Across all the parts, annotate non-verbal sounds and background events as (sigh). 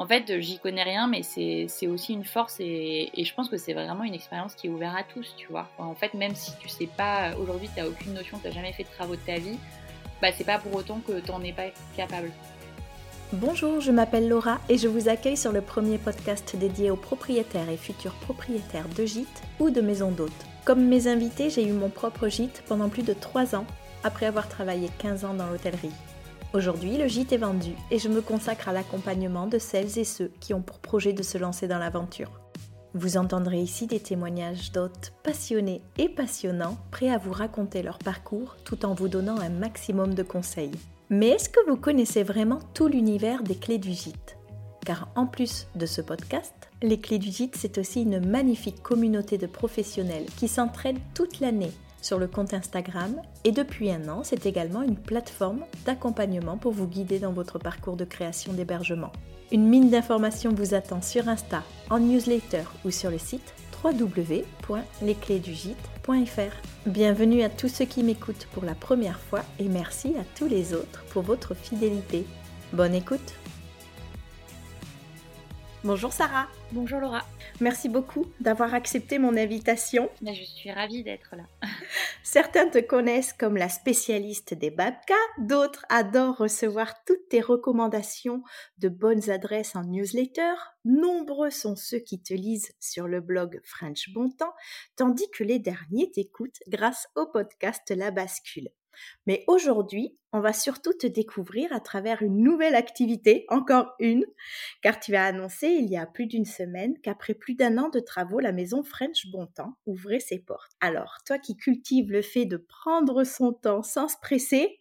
en fait, j'y connais rien, mais c'est aussi une force et, je pense que c'est vraiment une expérience qui est ouverte à tous, tu vois. en fait, même si tu sais pas, aujourd'hui, tu n'as aucune notion, tu jamais fait de travaux de ta vie, bah, c'est pas pour autant que tu n'en es pas capable. Bonjour, je m'appelle Laura et je vous accueille sur le premier podcast dédié aux propriétaires et futurs propriétaires de gîtes ou de maisons d'hôtes. Comme mes invités, j'ai eu mon propre gîte pendant plus de 3 ans, après avoir travaillé 15 ans dans l'hôtellerie. Aujourd'hui, le gîte est vendu et je me consacre à l'accompagnement de celles et ceux qui ont pour projet de se lancer dans l'aventure. Vous entendrez ici des témoignages d'hôtes passionnés et passionnants, prêts à vous raconter leur parcours tout en vous donnant un maximum de conseils. Mais est-ce que vous connaissez vraiment tout l'univers des clés du gîte? Car en plus de ce podcast, les clés du gîte, c'est aussi une magnifique communauté de professionnels qui s'entraident toute l'année sur le compte Instagram et depuis un an, c'est également une plateforme d'accompagnement pour vous guider dans votre parcours de création d'hébergement. Une mine d'informations vous attend sur Insta, en newsletter ou sur le site www.lesclésdugite.fr. Bienvenue à tous ceux qui m'écoutent pour la première fois et merci à tous les autres pour votre fidélité. Bonne écoute Bonjour Sarah. Bonjour Laura. Merci beaucoup d'avoir accepté mon invitation. Ben, je suis ravie d'être là. (laughs) Certains te connaissent comme la spécialiste des babkas, d'autres adorent recevoir toutes tes recommandations de bonnes adresses en newsletter. Nombreux sont ceux qui te lisent sur le blog French Bon Temps, tandis que les derniers t'écoutent grâce au podcast La Bascule. Mais aujourd'hui, on va surtout te découvrir à travers une nouvelle activité, encore une, car tu as annoncé il y a plus d'une semaine qu'après plus d'un an de travaux, la maison French Bontemps ouvrait ses portes. Alors, toi qui cultives le fait de prendre son temps sans se presser,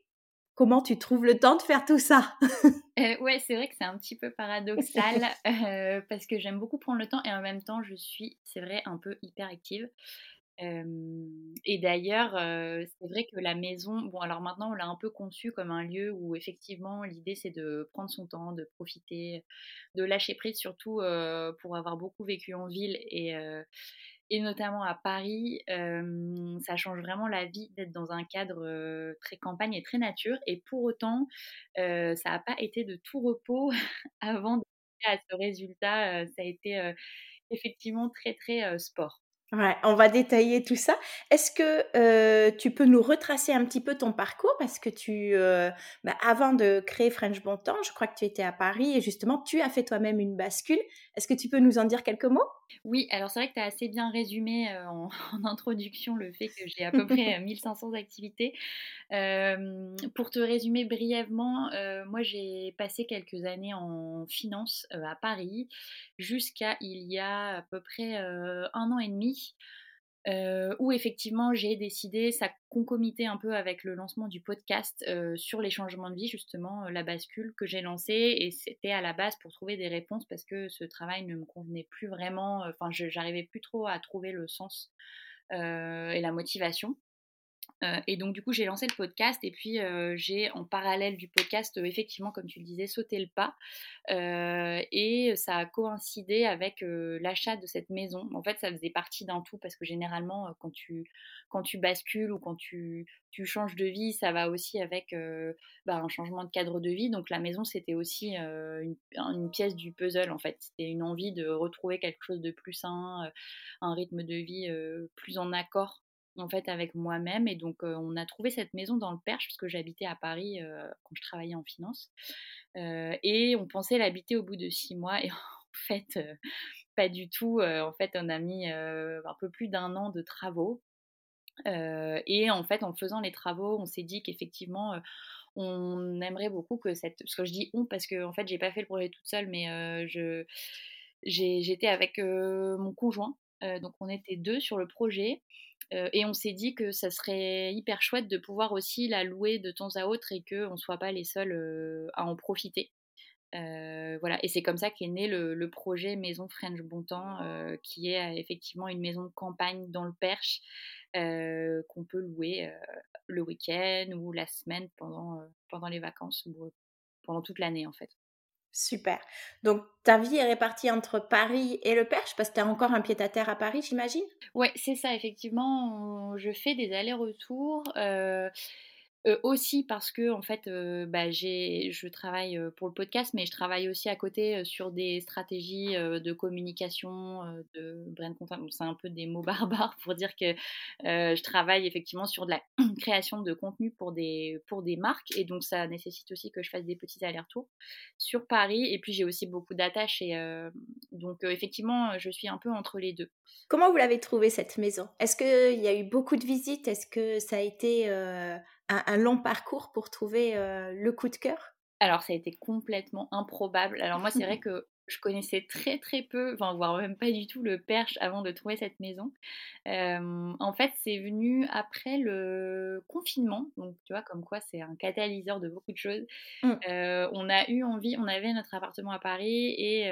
comment tu trouves le temps de faire tout ça? (laughs) Euh, Ouais, c'est vrai que c'est un petit peu paradoxal (laughs) euh, parce que j'aime beaucoup prendre le temps et en même temps, je suis, c'est vrai, un peu hyper active et d'ailleurs, c'est vrai que la maison, bon alors maintenant on l'a un peu conçu comme un lieu où effectivement l'idée c'est de prendre son temps, de profiter, de lâcher prise surtout pour avoir beaucoup vécu en ville et, et notamment à Paris, ça change vraiment la vie d'être dans un cadre très campagne et très nature et pour autant ça n'a pas été de tout repos (laughs) avant d'arriver à ce résultat, ça a été effectivement très très sport. Ouais, on va détailler tout ça. Est-ce que tu peux nous retracer un petit peu ton parcours? Parce que tu, bah, avant de créer French Bon Temps, je crois que tu étais à Paris et justement tu as fait toi-même une bascule. Est-ce que tu peux nous en dire quelques mots? Oui, alors c'est vrai que tu as assez bien résumé (laughs) en, introduction le fait que j'ai à peu près 1500 activités. pour te résumer brièvement, moi j'ai passé quelques années en finance à Paris jusqu'à il y a à peu près un an et demi où effectivement j'ai décidé, ça concomité un peu avec le lancement du podcast sur les changements de vie, justement, la bascule que j'ai lancé et c'était à la base pour trouver des réponses parce que ce travail ne me convenait plus vraiment, enfin, j'arrivais plus trop à trouver le sens et la motivation. Euh, et donc du coup j'ai lancé le podcast et puis euh, j'ai en parallèle du podcast euh, effectivement comme tu le disais sauté le pas et ça a coïncidé avec l'achat de cette maison. En fait ça faisait partie d'un tout parce que généralement quand tu quand tu bascules ou quand tu, tu changes de vie ça va aussi avec bah, un changement de cadre de vie. Donc la maison c'était aussi une, une, pièce du puzzle en fait. C'était une envie de retrouver quelque chose de plus sain, un rythme de vie plus en accord en fait avec moi-même et donc on a trouvé cette maison dans le Perche parce que j'habitais à Paris quand je travaillais en finance et on pensait l'habiter au bout de six mois et (laughs) en fait pas du tout en fait on a mis un peu plus d'un an de travaux et en fait en faisant les travaux on s'est dit qu'effectivement on aimerait beaucoup que cette parce que je dis on parce que en fait j'ai pas fait le projet toute seule mais je j'étais avec mon conjoint donc on était deux sur le projet et on s'est dit que ça serait hyper chouette de pouvoir aussi la louer de temps à autre et qu'on ne soit pas les seuls à en profiter. voilà, et c'est comme ça qu'est né le, projet Maison French Bontemps, qui est effectivement une maison de campagne dans le Perche qu'on peut louer le week-end ou la semaine pendant, pendant les vacances ou pendant toute l'année en fait. Super. Donc, ta vie est répartie entre Paris et le Perche parce que tu encore un pied-à-terre à Paris, j'imagine? Ouais, c'est ça, effectivement. Je fais des allers-retours. Euh, aussi parce que en fait, bah, je travaille pour le podcast, mais je travaille aussi à côté sur des stratégies de communication, de brand content. c'est un peu des mots (laughs) barbares pour dire que je travaille effectivement sur de la (clears throat) création de contenu pour des, pour des marques, et donc ça nécessite aussi que je fasse des petits allers-retours sur Paris. Et puis j'ai aussi beaucoup d'attaches, et donc effectivement, je suis un peu entre les deux. Comment vous l'avez trouvée cette maison? Est-ce qu'il y a eu beaucoup de visites? Est-ce que ça a été un, long parcours pour trouver le coup de cœur? Alors, ça a été complètement improbable. Alors, moi, c'est vrai (laughs) que je connaissais très très peu, enfin voire même pas du tout le Perche avant de trouver cette maison. en fait, c'est venu après le confinement, donc tu vois comme quoi c'est un catalyseur de beaucoup de choses. Mmh. on a eu envie, on avait notre appartement à Paris et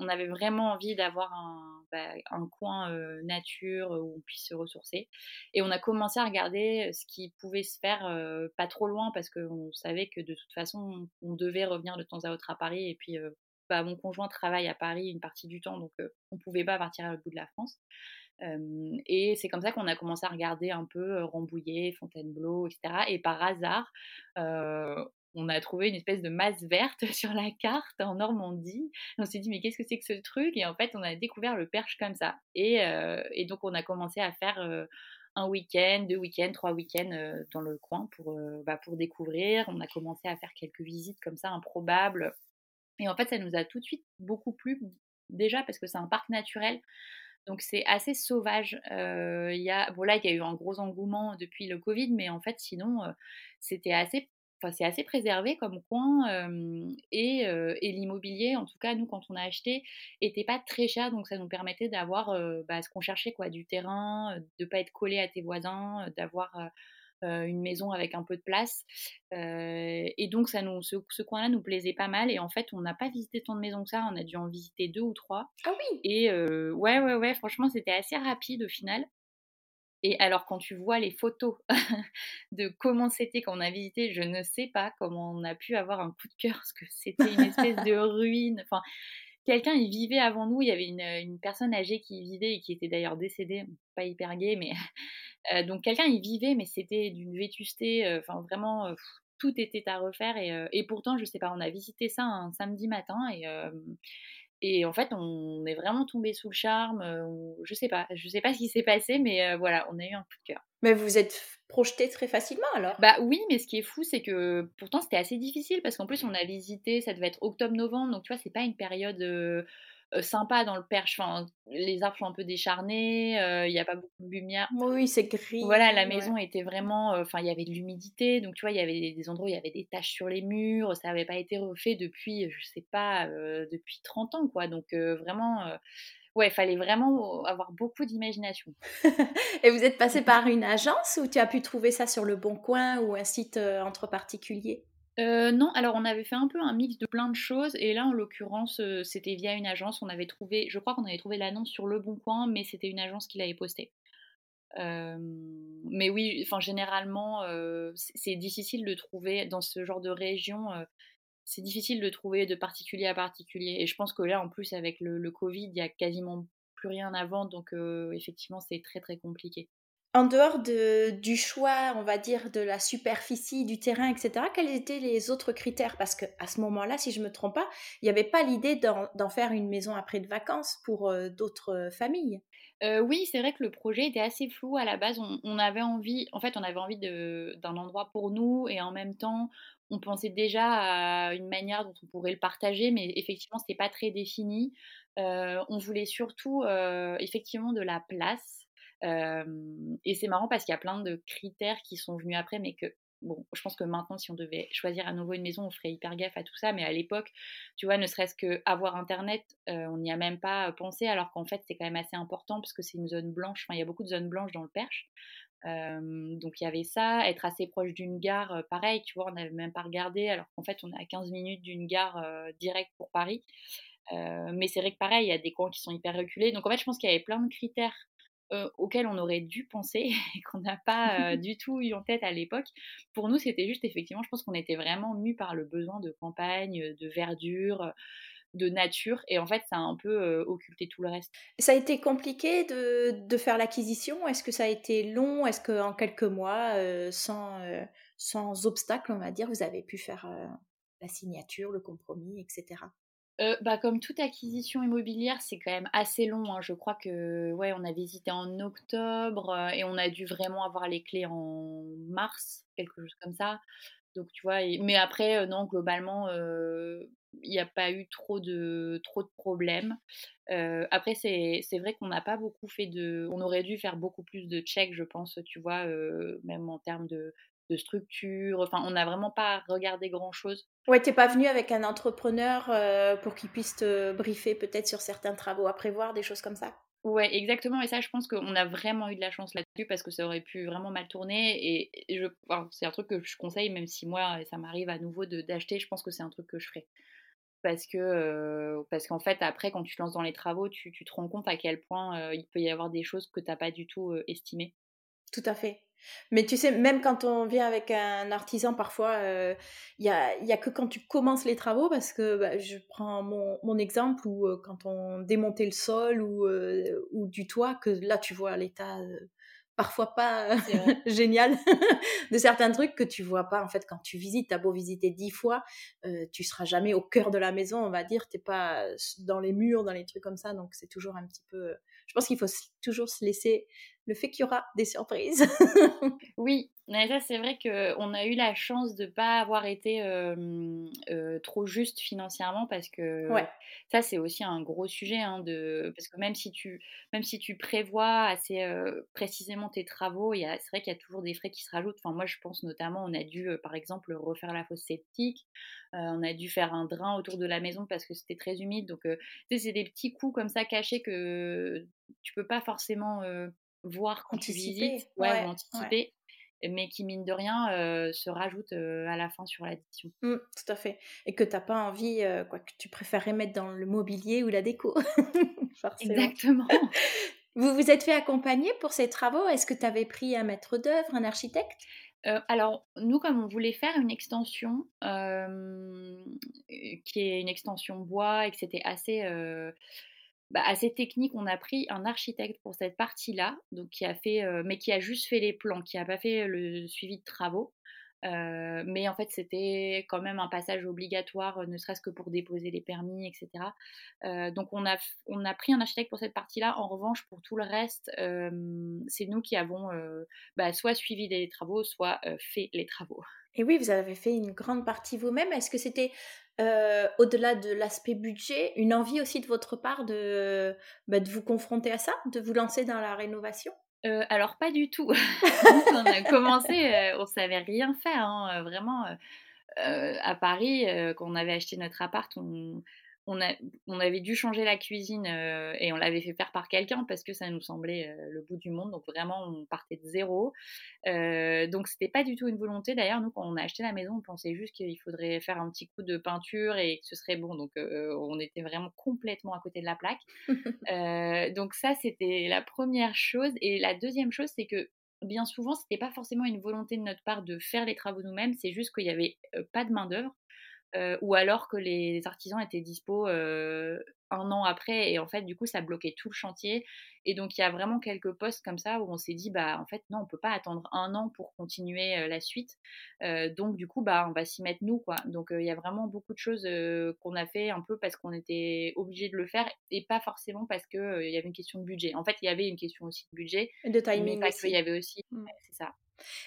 on avait vraiment envie d'avoir un, bah, un coin nature où on puisse se ressourcer. Et on a commencé à regarder ce qui pouvait se faire pas trop loin parce qu'on savait que de toute façon on devait revenir de temps à autre à Paris et puis bah, mon conjoint travaille à Paris une partie du temps, donc on ne pouvait pas partir à l'autre bout de la France. et c'est comme ça qu'on a commencé à regarder un peu Rambouillet, Fontainebleau, etc. Et par hasard, on a trouvé une espèce de masse verte (laughs) sur la carte en Normandie. On s'est dit, mais qu'est-ce que c'est que ce truc? Et en fait, on a découvert le perche comme ça. Et, donc, on a commencé à faire un week-end, deux week-ends, trois week-ends dans le coin pour, bah, pour découvrir. On a commencé à faire quelques visites comme ça, improbables et en fait, ça nous a tout de suite beaucoup plu, déjà parce que c'est un parc naturel. Donc c'est assez sauvage. Euh, bon il y a eu un gros engouement depuis le Covid, mais en fait, sinon, c'était assez, c'est assez préservé comme coin. et, et l'immobilier, en tout cas, nous, quand on a acheté, était pas très cher, donc ça nous permettait d'avoir bah, ce qu'on cherchait, quoi, du terrain, de pas être collé à tes voisins, d'avoir euh, une maison avec un peu de place. Euh, et donc, ça nous, ce, coin-là nous plaisait pas mal. Et en fait, on n'a pas visité tant de maisons que ça. On a dû en visiter deux ou trois. Ah oui Et euh, ouais, ouais, ouais, franchement, c'était assez rapide au final. Et alors, quand tu vois les photos (laughs) de comment c'était quand on a visité, je ne sais pas comment on a pu avoir un coup de cœur, parce que c'était une espèce de (laughs) ruine. Enfin, quelqu'un y vivait avant nous. Il y avait une, une, personne âgée qui y vivait et qui était d'ailleurs décédée, pas hyper gay, mais (laughs) euh, donc quelqu'un y vivait, mais c'était d'une vétusté, euh, enfin vraiment, euh, tout était à refaire. Et, pourtant, je sais pas, on a visité ça un samedi matin et, et en fait, on est vraiment tombé sous le charme. je sais pas, je sais pas ce qui s'est passé, mais voilà, on a eu un coup de cœur. Mais vous êtes projeté très facilement alors? Bah oui, mais ce qui est fou, c'est que pourtant c'était assez difficile parce qu'en plus on a visité, ça devait être octobre-novembre, donc tu vois, c'est pas une période sympa dans le perche. Enfin, les arbres sont un peu décharnés, il n'y a pas beaucoup de lumière. Oui, c'est gris. Voilà, la maison était vraiment. Enfin, il y avait de l'humidité, donc tu vois, il y avait des endroits où il y avait des taches sur les murs, ça n'avait pas été refait depuis, je sais pas, depuis 30 ans, quoi. Donc vraiment. Ouais, il fallait vraiment avoir beaucoup d'imagination. (laughs) Et vous êtes passé (laughs) par une agence ou tu as pu trouver ça sur le Bon Coin ou un site entre particuliers? Euh, non, alors on avait fait un peu un mix de plein de choses et là en l'occurrence euh, c'était via une agence, on avait trouvé, je crois qu'on avait trouvé l'annonce sur Le Bon Coin, mais c'était une agence qui l'avait postée. Euh, mais oui, enfin généralement c'est difficile de trouver dans ce genre de région, c'est difficile de trouver de particulier à particulier. Et je pense que là en plus avec le, le Covid il y a quasiment plus rien à vendre. Donc effectivement c'est très très compliqué en dehors de, du choix, on va dire, de la superficie, du terrain, etc., quels étaient les autres critères? Parce qu'à ce moment-là, si je ne me trompe pas, il n'y avait pas l'idée d'en faire une maison après de vacances pour euh, d'autres familles. Euh, oui, c'est vrai que le projet était assez flou à la base. On, avait envie, en fait, on avait envie d'un endroit pour nous et en même temps, on pensait déjà à une manière dont on pourrait le partager, mais effectivement, ce n'était pas très défini. Euh, on voulait surtout, effectivement, de la place et c'est marrant parce qu'il y a plein de critères qui sont venus après, mais que bon, je pense que maintenant, si on devait choisir à nouveau une maison, on ferait hyper gaffe à tout ça. Mais à l'époque, tu vois, ne serait-ce que avoir Internet, on n'y a même pas pensé, alors qu'en fait, c'est quand même assez important parce que c'est une zone blanche. Il y a beaucoup de zones blanches dans le Perche. donc il y avait ça, être assez proche d'une gare, pareil, tu vois, on n'avait même pas regardé, alors qu'en fait, on est à 15 minutes d'une gare directe pour Paris. mais c'est vrai que pareil, il y a des coins qui sont hyper reculés. Donc en fait, je pense qu'il y avait plein de critères euh, auquel on aurait dû penser (laughs) et qu'on n'a pas euh, (laughs) du tout eu en tête à l'époque. Pour nous, c'était juste effectivement, je pense qu'on était vraiment mus par le besoin de campagne, de verdure, de nature. Et en fait, ça a un peu occulté tout le reste. Ça a été compliqué de, de faire l'acquisition? Est-ce que ça a été long? Est-ce qu'en quelques mois, sans, sans obstacle, on va dire, vous avez pu faire la signature, le compromis, etc. bah, comme toute acquisition immobilière, c'est quand même assez long. Hein. Je crois que ouais, on a visité en octobre et on a dû vraiment avoir les clés en mars, quelque chose comme ça. Donc tu vois, mais après non, globalement, il n'y a pas eu trop de trop de problèmes. après, c'est vrai qu'on n'a pas beaucoup fait de, on aurait dû faire beaucoup plus de checks, je pense, tu vois, même en termes de, de structure. Enfin, on n'a vraiment pas regardé grand-chose. Ouais, t'es pas venu avec un entrepreneur euh, pour qu'il puisse te briefer peut-être sur certains travaux à prévoir, des choses comme ça? Ouais, exactement. Et ça, je pense qu'on a vraiment eu de la chance là-dessus parce que ça aurait pu vraiment mal tourner. Et, je, c'est un truc que je conseille, même si moi, ça m'arrive à nouveau d'acheter, je pense que c'est un truc que je ferai. Parce que euh, parce qu'en fait, après, quand tu te lances dans les travaux, tu, tu te rends compte à quel point euh, il peut y avoir des choses que tu n'as pas du tout estimées. Tout à fait. Mais tu sais, même quand on vient avec un artisan, parfois, il euh, n'y a, y a, que quand tu commences les travaux, parce que bah, je prends mon, mon exemple où euh, quand on démontait le sol ou, euh, ou du toit, que là tu vois l'état parfois pas (laughs) génial (laughs) de certains trucs que tu vois pas en fait quand tu visites. T'as beau visiter dix fois, tu seras jamais au cœur de la maison, on va dire. T'es pas dans les murs, dans les trucs comme ça, donc c'est toujours un petit peu. Je pense qu'il faut toujours se laisser le fait qu'il y aura des surprises. (laughs) oui, mais ça c'est vrai qu'on a eu la chance de ne pas avoir été trop juste financièrement parce que ça c'est aussi un gros sujet hein, de parce que même si tu même si tu prévois assez précisément tes travaux, c'est vrai qu'il y a toujours des frais qui se rajoutent. Enfin moi je pense notamment on a dû par exemple refaire la fosse septique, on a dû faire un drain autour de la maison parce que c'était très humide. Donc c'est des petits coûts comme ça cachés que tu peux pas forcément voir quand tu visites, ouais, ou anticiper, mais qui, mine de rien, euh, se rajoute euh, à la fin sur l'addition. Mmh, tout à fait. Et que tu n'as pas envie, euh, quoi, que tu préférerais mettre dans le mobilier ou la déco. (laughs) Exactement. (laughs) vous vous êtes fait accompagner pour ces travaux? Est-ce que tu avais pris un maître d'œuvre, un architecte? Alors, nous, comme on voulait faire une extension, qui est une extension bois et que c'était assez bah, assez technique, on a pris un architecte pour cette partie-là, donc qui a fait, euh, mais qui a juste fait les plans, qui n'a pas fait le suivi de travaux. Euh, mais en fait, c'était quand même un passage obligatoire, ne serait-ce que pour déposer les permis, etc. Euh, donc, on a, on a pris un architecte pour cette partie-là. En revanche, pour tout le reste, c'est nous qui avons bah, soit suivi les travaux, soit fait les travaux. Et oui, vous avez fait une grande partie vous-même. Est-ce que c'était euh, au-delà de l'aspect budget, une envie aussi de votre part de, bah, de vous confronter à ça, de vous lancer dans la rénovation? Euh, alors pas du tout. (laughs) (laughs) on a commencé, euh, on savait rien faire, hein, vraiment. à Paris, quand on avait acheté notre appart, on, on, a, on avait dû changer la cuisine euh, et on l'avait fait faire par quelqu'un parce que ça nous semblait euh, le bout du monde. Donc vraiment, on partait de zéro. Euh, donc c'était pas du tout une volonté. D'ailleurs, nous, quand on a acheté la maison, on pensait juste qu'il faudrait faire un petit coup de peinture et que ce serait bon. Donc on était vraiment complètement à côté de la plaque. (laughs) donc ça, c'était la première chose. Et la deuxième chose, c'est que bien souvent, c'était pas forcément une volonté de notre part de faire les travaux nous-mêmes. C'est juste qu'il n'y avait pas de main d'œuvre. Euh, ou alors que les artisans étaient dispo euh, un an après et en fait du coup ça bloquait tout le chantier et donc il y a vraiment quelques postes comme ça où on s'est dit bah en fait non on peut pas attendre un an pour continuer euh, la suite donc du coup bah on va s'y mettre nous quoi. Donc il y a vraiment beaucoup de choses qu'on a fait un peu parce qu'on était obligé de le faire et pas forcément parce que il y avait une question de budget. En fait il y avait une question aussi de budget de timing mais il y avait aussi mmh. c'est ça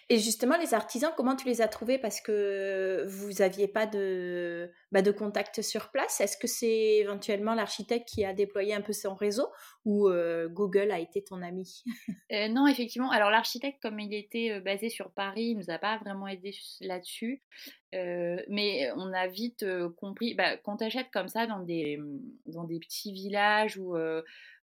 et justement, les artisans, comment tu les as trouvés? Parce que vous n'aviez pas de, bah, de contact sur place. Est-ce que c'est éventuellement l'architecte qui a déployé un peu son réseau ou euh, Google a été ton ami? Euh, Non, effectivement. Alors l'architecte, comme il était euh, basé sur Paris, il ne nous a pas vraiment aidé là-dessus. Mais on a vite compris, bah, quand tu achètes comme ça dans des, dans des petits villages où,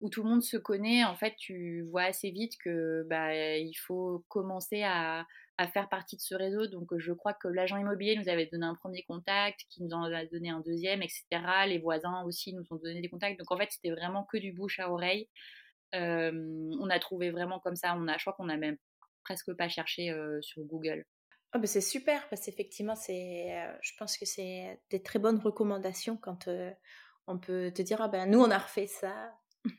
où tout le monde se connaît, en fait, tu vois assez vite que bah, il faut commencer à, à faire partie de ce réseau. Donc, je crois que l'agent immobilier nous avait donné un premier contact, qui nous en a donné un deuxième, etc. Les voisins aussi nous ont donné des contacts. Donc, en fait, c'était vraiment que du bouche à oreille. on a trouvé vraiment comme ça. On a, je crois qu'on a même presque pas cherché sur Google. Oh ben c'est super parce qu'effectivement, c'est, je pense que c'est des très bonnes recommandations quand on peut te dire, ah ben nous, on a refait ça.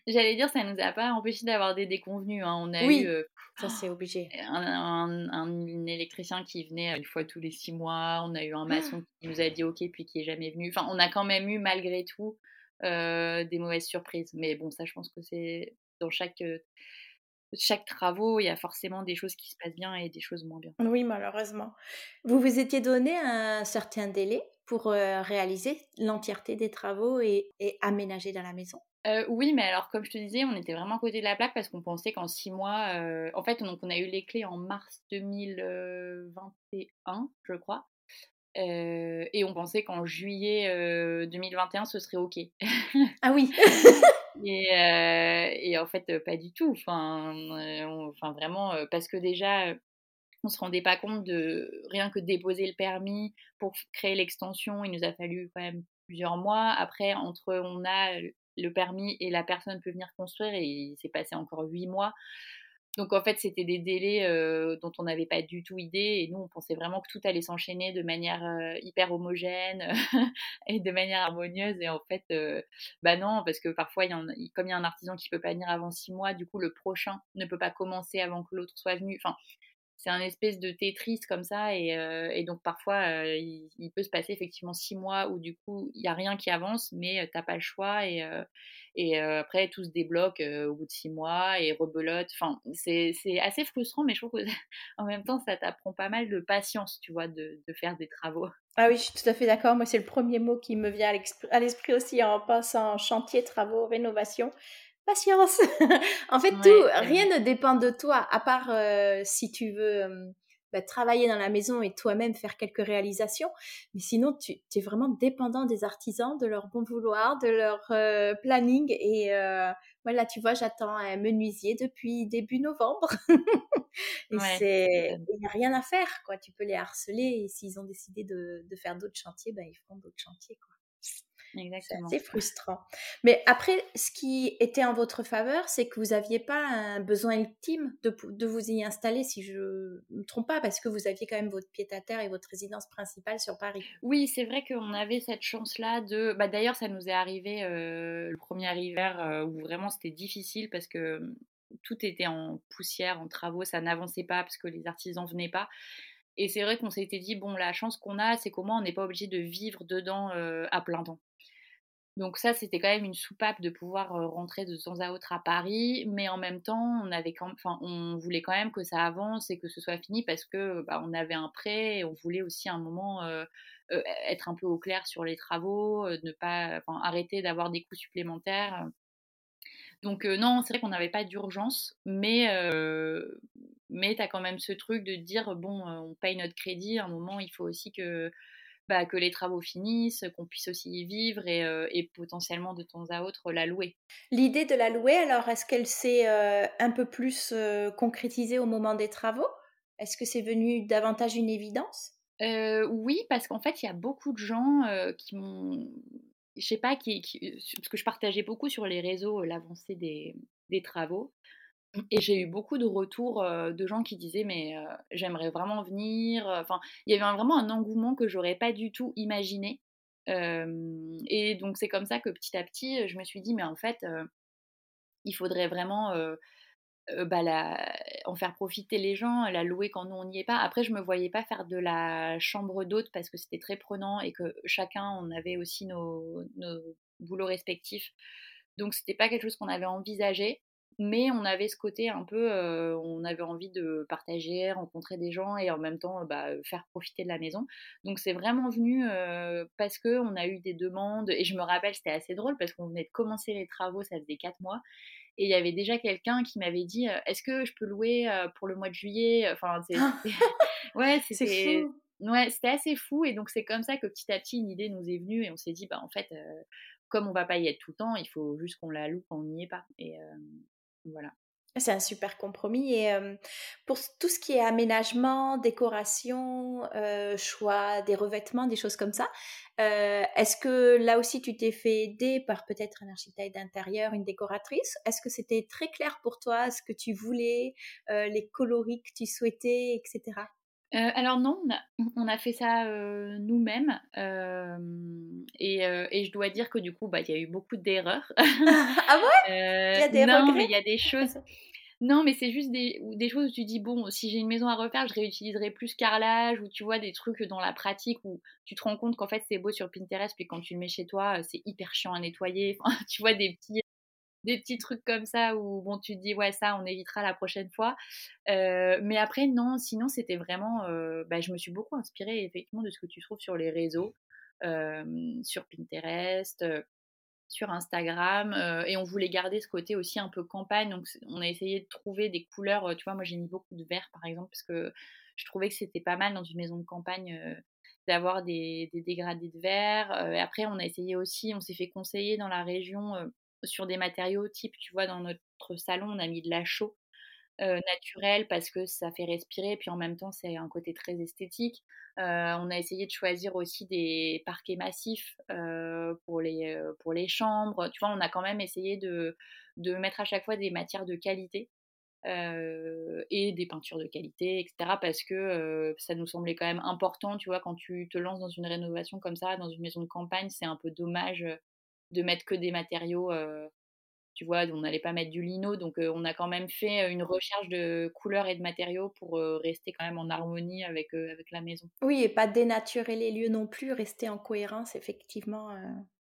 J'allais dire, ça nous a pas empêché d'avoir des déconvenus. Hein. On a oui, eu ça c'est obligé. Un, électricien qui venait une fois tous les six mois. On a eu un maçon qui nous a dit OK, puis qui est jamais venu. Enfin, on a quand même eu malgré tout des mauvaises surprises. Mais bon, ça, je pense que c'est dans chaque chaque travaux, il y a forcément des choses qui se passent bien et des choses moins bien. Oui, malheureusement. Vous vous étiez donné un certain délai pour réaliser l'entièreté des travaux et, aménager dans la maison? Oui, mais alors comme je te disais, on était vraiment à côté de la plaque parce qu'on pensait qu'en six mois, en fait, donc on a eu les clés en mars 2021, je crois, et on pensait qu'en juillet 2021, ce serait ok. ah oui. (laughs) (laughs) et, et, en fait, pas du tout. Enfin, enfin vraiment, parce que déjà, on se rendait pas compte de rien que déposer le permis pour créer l'extension. Il nous a fallu quand même plusieurs mois. Après, entre on a le permis et la personne peut venir construire, il s'est passé encore huit mois. Donc en fait, c'était des délais dont on n'avait pas du tout idée et nous, on pensait vraiment que tout allait s'enchaîner de manière hyper homogène (laughs) et de manière harmonieuse. Et en fait, bah non, parce que parfois, y en, comme il y a un artisan qui peut pas venir avant six mois, du coup, le prochain ne peut pas commencer avant que l'autre soit venu. Enfin, c'est un espèce de Tetris comme ça et, donc parfois il, peut se passer effectivement six mois où du coup il n'y a rien qui avance mais t'as pas le choix et, et après tout se débloque au bout de six mois et rebelote. Enfin c'est assez frustrant mais je trouve qu'en (laughs) même temps ça t'apprend pas mal de patience tu vois de, de, faire des travaux. Ah oui je suis tout à fait d'accord. Moi c'est le premier mot qui me vient à l'esprit aussi en passant chantier travaux rénovation patience. (laughs) en fait, tout, rien ne dépend de toi, à part euh, si tu veux euh, bah, travailler dans la maison et toi-même faire quelques réalisations. Mais sinon, tu, es vraiment dépendant des artisans, de leur bon vouloir, de leur euh, planning. Et voilà, tu vois, j'attends un menuisier depuis début novembre. (laughs) et c'est, il n'y a rien à faire, quoi. Tu peux les harceler et s'ils ont décidé de, de faire d'autres chantiers, ben, ils feront d'autres chantiers, quoi. C'est frustrant. Mais après, ce qui était en votre faveur, c'est que vous n'aviez pas un besoin ultime de, de, vous y installer, si je ne me trompe pas, parce que vous aviez quand même votre pied-à-terre et votre résidence principale sur Paris. Oui, c'est vrai qu'on avait cette chance-là de... Bah, D'ailleurs, ça nous est arrivé euh, le premier hiver euh, où vraiment c'était difficile parce que hum, tout était en poussière, en travaux, ça n'avançait pas parce que les artisans venaient pas. Et c'est vrai qu'on s'était dit, bon, la chance qu'on a, c'est qu'au moins on n'est pas obligé de vivre dedans euh, à plein temps. Donc ça, c'était quand même une soupape de pouvoir rentrer de temps à autre à Paris, mais en même temps, on voulait quand même que ça avance et que ce soit fini parce que bah, on avait un prêt et on voulait aussi un moment être un peu au clair sur les travaux, ne pas, arrêter d'avoir des coûts supplémentaires. Donc non, c'est vrai qu'on n'avait pas d'urgence, mais mais tu as quand même ce truc de dire bon, on paye notre crédit, à un moment il faut aussi que bah, que les travaux finissent, qu'on puisse aussi y vivre euh, et, potentiellement de temps à autre la louer. L'idée de la louer, alors est-ce qu'elle s'est euh, un peu plus euh, concrétisée au moment des travaux? Est-ce que c'est venu davantage une évidence? Oui, parce qu'en fait, il y a beaucoup de gens qui m'ont... Je sais pas, qui, parce que je partageais beaucoup sur les réseaux l'avancée des, des travaux. Et j'ai eu beaucoup de retours de gens qui disaient mais j'aimerais vraiment venir. Enfin, il y avait vraiment un engouement que j'aurais pas du tout imaginé. et donc c'est comme ça que petit à petit, je me suis dit mais en fait, il faudrait vraiment bah, en faire profiter les gens, la louer quand nous on n'y est pas. Après, je me voyais pas faire de la chambre d'hôte parce que c'était très prenant et que chacun on avait aussi nos, nos boulots respectifs. Donc c'était pas quelque chose qu'on avait envisagé mais on avait ce côté un peu, on avait envie de partager, rencontrer des gens et en même temps bah, faire profiter de la maison. Donc c'est vraiment venu parce que on a eu des demandes et je me rappelle c'était assez drôle parce qu'on venait de commencer les travaux, ça faisait quatre mois et il y avait déjà quelqu'un qui m'avait dit est-ce que je peux louer pour le mois de juillet? Enfin (laughs) ouais c'était ouais c'était assez fou et donc c'est comme ça que petit à petit une idée nous est venue et on s'est dit bah en fait comme on va pas y être tout le temps, il faut juste qu'on la loue quand on n'y est pas. Et, voilà. C'est un super compromis. Et pour tout ce qui est aménagement, décoration, choix des revêtements, des choses comme ça, est-ce que là aussi tu t'es fait aider par peut-être un architecte d'intérieur, une décoratrice? Est-ce que c'était très clair pour toi ce que tu voulais, les coloris que tu souhaitais, etc. Euh, alors non, on a, fait ça euh, nous-mêmes et, et, je dois dire que du coup, bah, il y a eu beaucoup d'erreurs. (laughs) ah ouais Il y a des Non, mais il y a des choses. Non, mais c'est juste des, des choses où tu dis, bon, si j'ai une maison à refaire, je réutiliserai plus carrelage, ou tu vois, des trucs dans la pratique où tu te rends compte qu'en fait, c'est beau sur Pinterest, puis quand tu le mets chez toi, c'est hyper chiant à nettoyer. Enfin, (laughs) tu vois, des petits, des petits trucs comme ça où, bon, tu te dis, ouais, ça, on évitera la prochaine fois. Euh, mais après, non, sinon, c'était vraiment, euh, bah, je me suis beaucoup inspirée, effectivement, de ce que tu trouves sur les réseaux, euh, sur Pinterest sur Instagram euh, et on voulait garder ce côté aussi un peu campagne. Donc on a essayé de trouver des couleurs. Euh, tu vois, moi j'ai mis beaucoup de vert par exemple parce que je trouvais que c'était pas mal dans une maison de campagne euh, d'avoir des, dégradés de vert. et après on a essayé aussi, on s'est fait conseiller dans la région sur des matériaux type, tu vois, dans notre salon on a mis de la chaux naturel parce que ça fait respirer, puis en même temps c'est un côté très esthétique. on a essayé de choisir aussi des parquets massifs pour, les, pour les chambres. Tu vois, on a quand même essayé de, de mettre à chaque fois des matières de qualité. et des peintures de qualité, etc. Parce que ça nous semblait quand même important, tu vois, quand tu te lances dans une rénovation comme ça, dans une maison de campagne, c'est un peu dommage de mettre que des matériaux tu vois, on n'allait pas mettre du lino, donc on a quand même fait une recherche de couleurs et de matériaux pour rester quand même en harmonie avec, avec la maison. Oui, et pas dénaturer les lieux non plus, rester en cohérence effectivement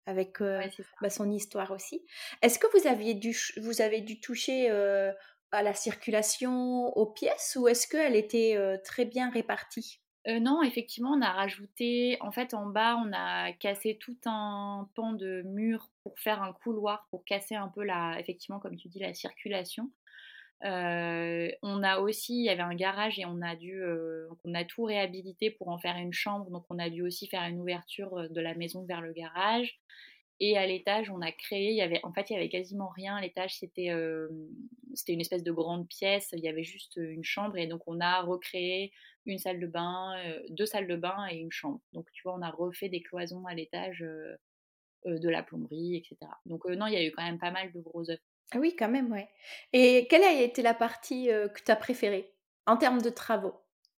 avec bah, son histoire aussi. Est-ce que vous, aviez dû, vous avez dû toucher à la circulation aux pièces ou est-ce qu'elle était très bien répartie? Euh, non, effectivement, on a rajouté, en fait, en bas, on a cassé tout un pan de mur pour faire un couloir, pour casser un peu la, effectivement, comme tu dis, la circulation. Euh, on a aussi, il y avait un garage et on a dû, euh, on a tout réhabilité pour en faire une chambre, donc on a dû aussi faire une ouverture de la maison vers le garage. Et à l'étage, on a créé, il y avait, en fait, il y avait quasiment rien. L'étage, c'était, c'était une espèce de grande pièce. Il y avait juste une chambre et donc on a recréé une salle de bain, deux salles de bain et une chambre. Donc tu vois, on a refait des cloisons à l'étage, de la plomberie, etc. Donc non, il y a eu quand même pas mal de gros œuvres. Ah oui, quand même, ouais. Et quelle a été la partie que tu as préférée en termes de travaux?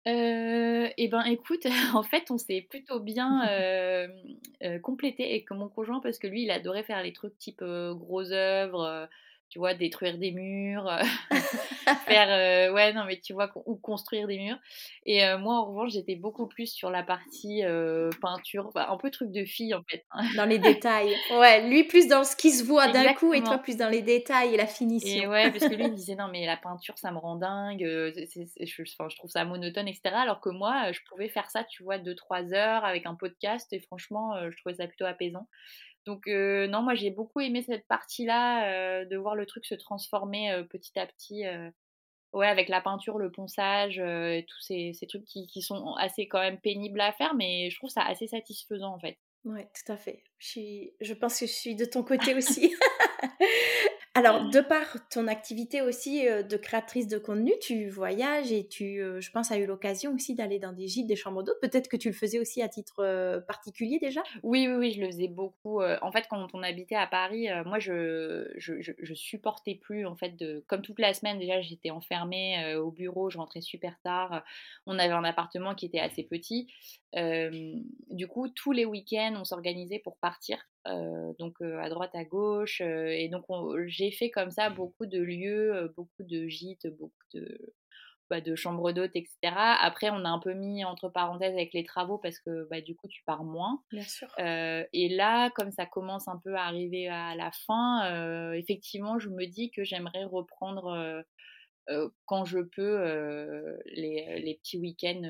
Euh, eh ben écoute, (laughs) en fait, on s'est plutôt bien (laughs) complété avec mon conjoint parce que lui, il adorait faire les trucs type gros œuvres, tu vois, détruire des murs, euh, (laughs) faire, euh, ouais, non, mais tu vois, ou construire des murs. Et euh, moi, en revanche, j'étais beaucoup plus sur la partie peinture, un peu truc de fille, en fait. Hein. Dans les détails. Ouais, lui plus dans ce qui se voit d'un coup et toi plus dans les détails et la finition. Et ouais, parce que lui, il me (laughs) disait, non, mais la peinture, ça me rend dingue, je, je, trouve ça monotone, etc. Alors que moi, je pouvais faire ça, tu vois, 2-3 heures avec un podcast et franchement, je trouvais ça plutôt apaisant. Donc non, moi j'ai beaucoup aimé cette partie-là, de voir le truc se transformer petit à petit. ouais, avec la peinture, le ponçage, et tous ces, trucs qui, qui, sont assez quand même pénibles à faire, mais je trouve ça assez satisfaisant en fait. Ouais, tout à fait. Je, suis... je pense que je suis de ton côté (laughs) aussi. (laughs) Alors, de par ton activité aussi de créatrice de contenu, tu voyages et tu, je pense, as eu l'occasion aussi d'aller dans des gîtes, des chambres d'hôtes. Peut-être que tu le faisais aussi à titre particulier déjà? Oui, oui, oui, je le faisais beaucoup. en fait, quand on habitait à Paris, moi, je, je, je, supportais plus, en fait, de, comme toute la semaine, déjà, j'étais enfermée au bureau, je rentrais super tard. On avait un appartement qui était assez petit. du coup, tous les week-ends, on s'organisait pour partir. Donc à droite, à gauche. et donc j'ai fait comme ça beaucoup de lieux, beaucoup de gîtes, beaucoup de, bah, de chambres d'hôtes, etc. Après, on a un peu mis entre parenthèses avec les travaux parce que bah, du coup, tu pars moins. Bien sûr. et là, comme ça commence un peu à arriver à la fin, effectivement, je me dis que j'aimerais reprendre quand je peux les, les, petits week-ends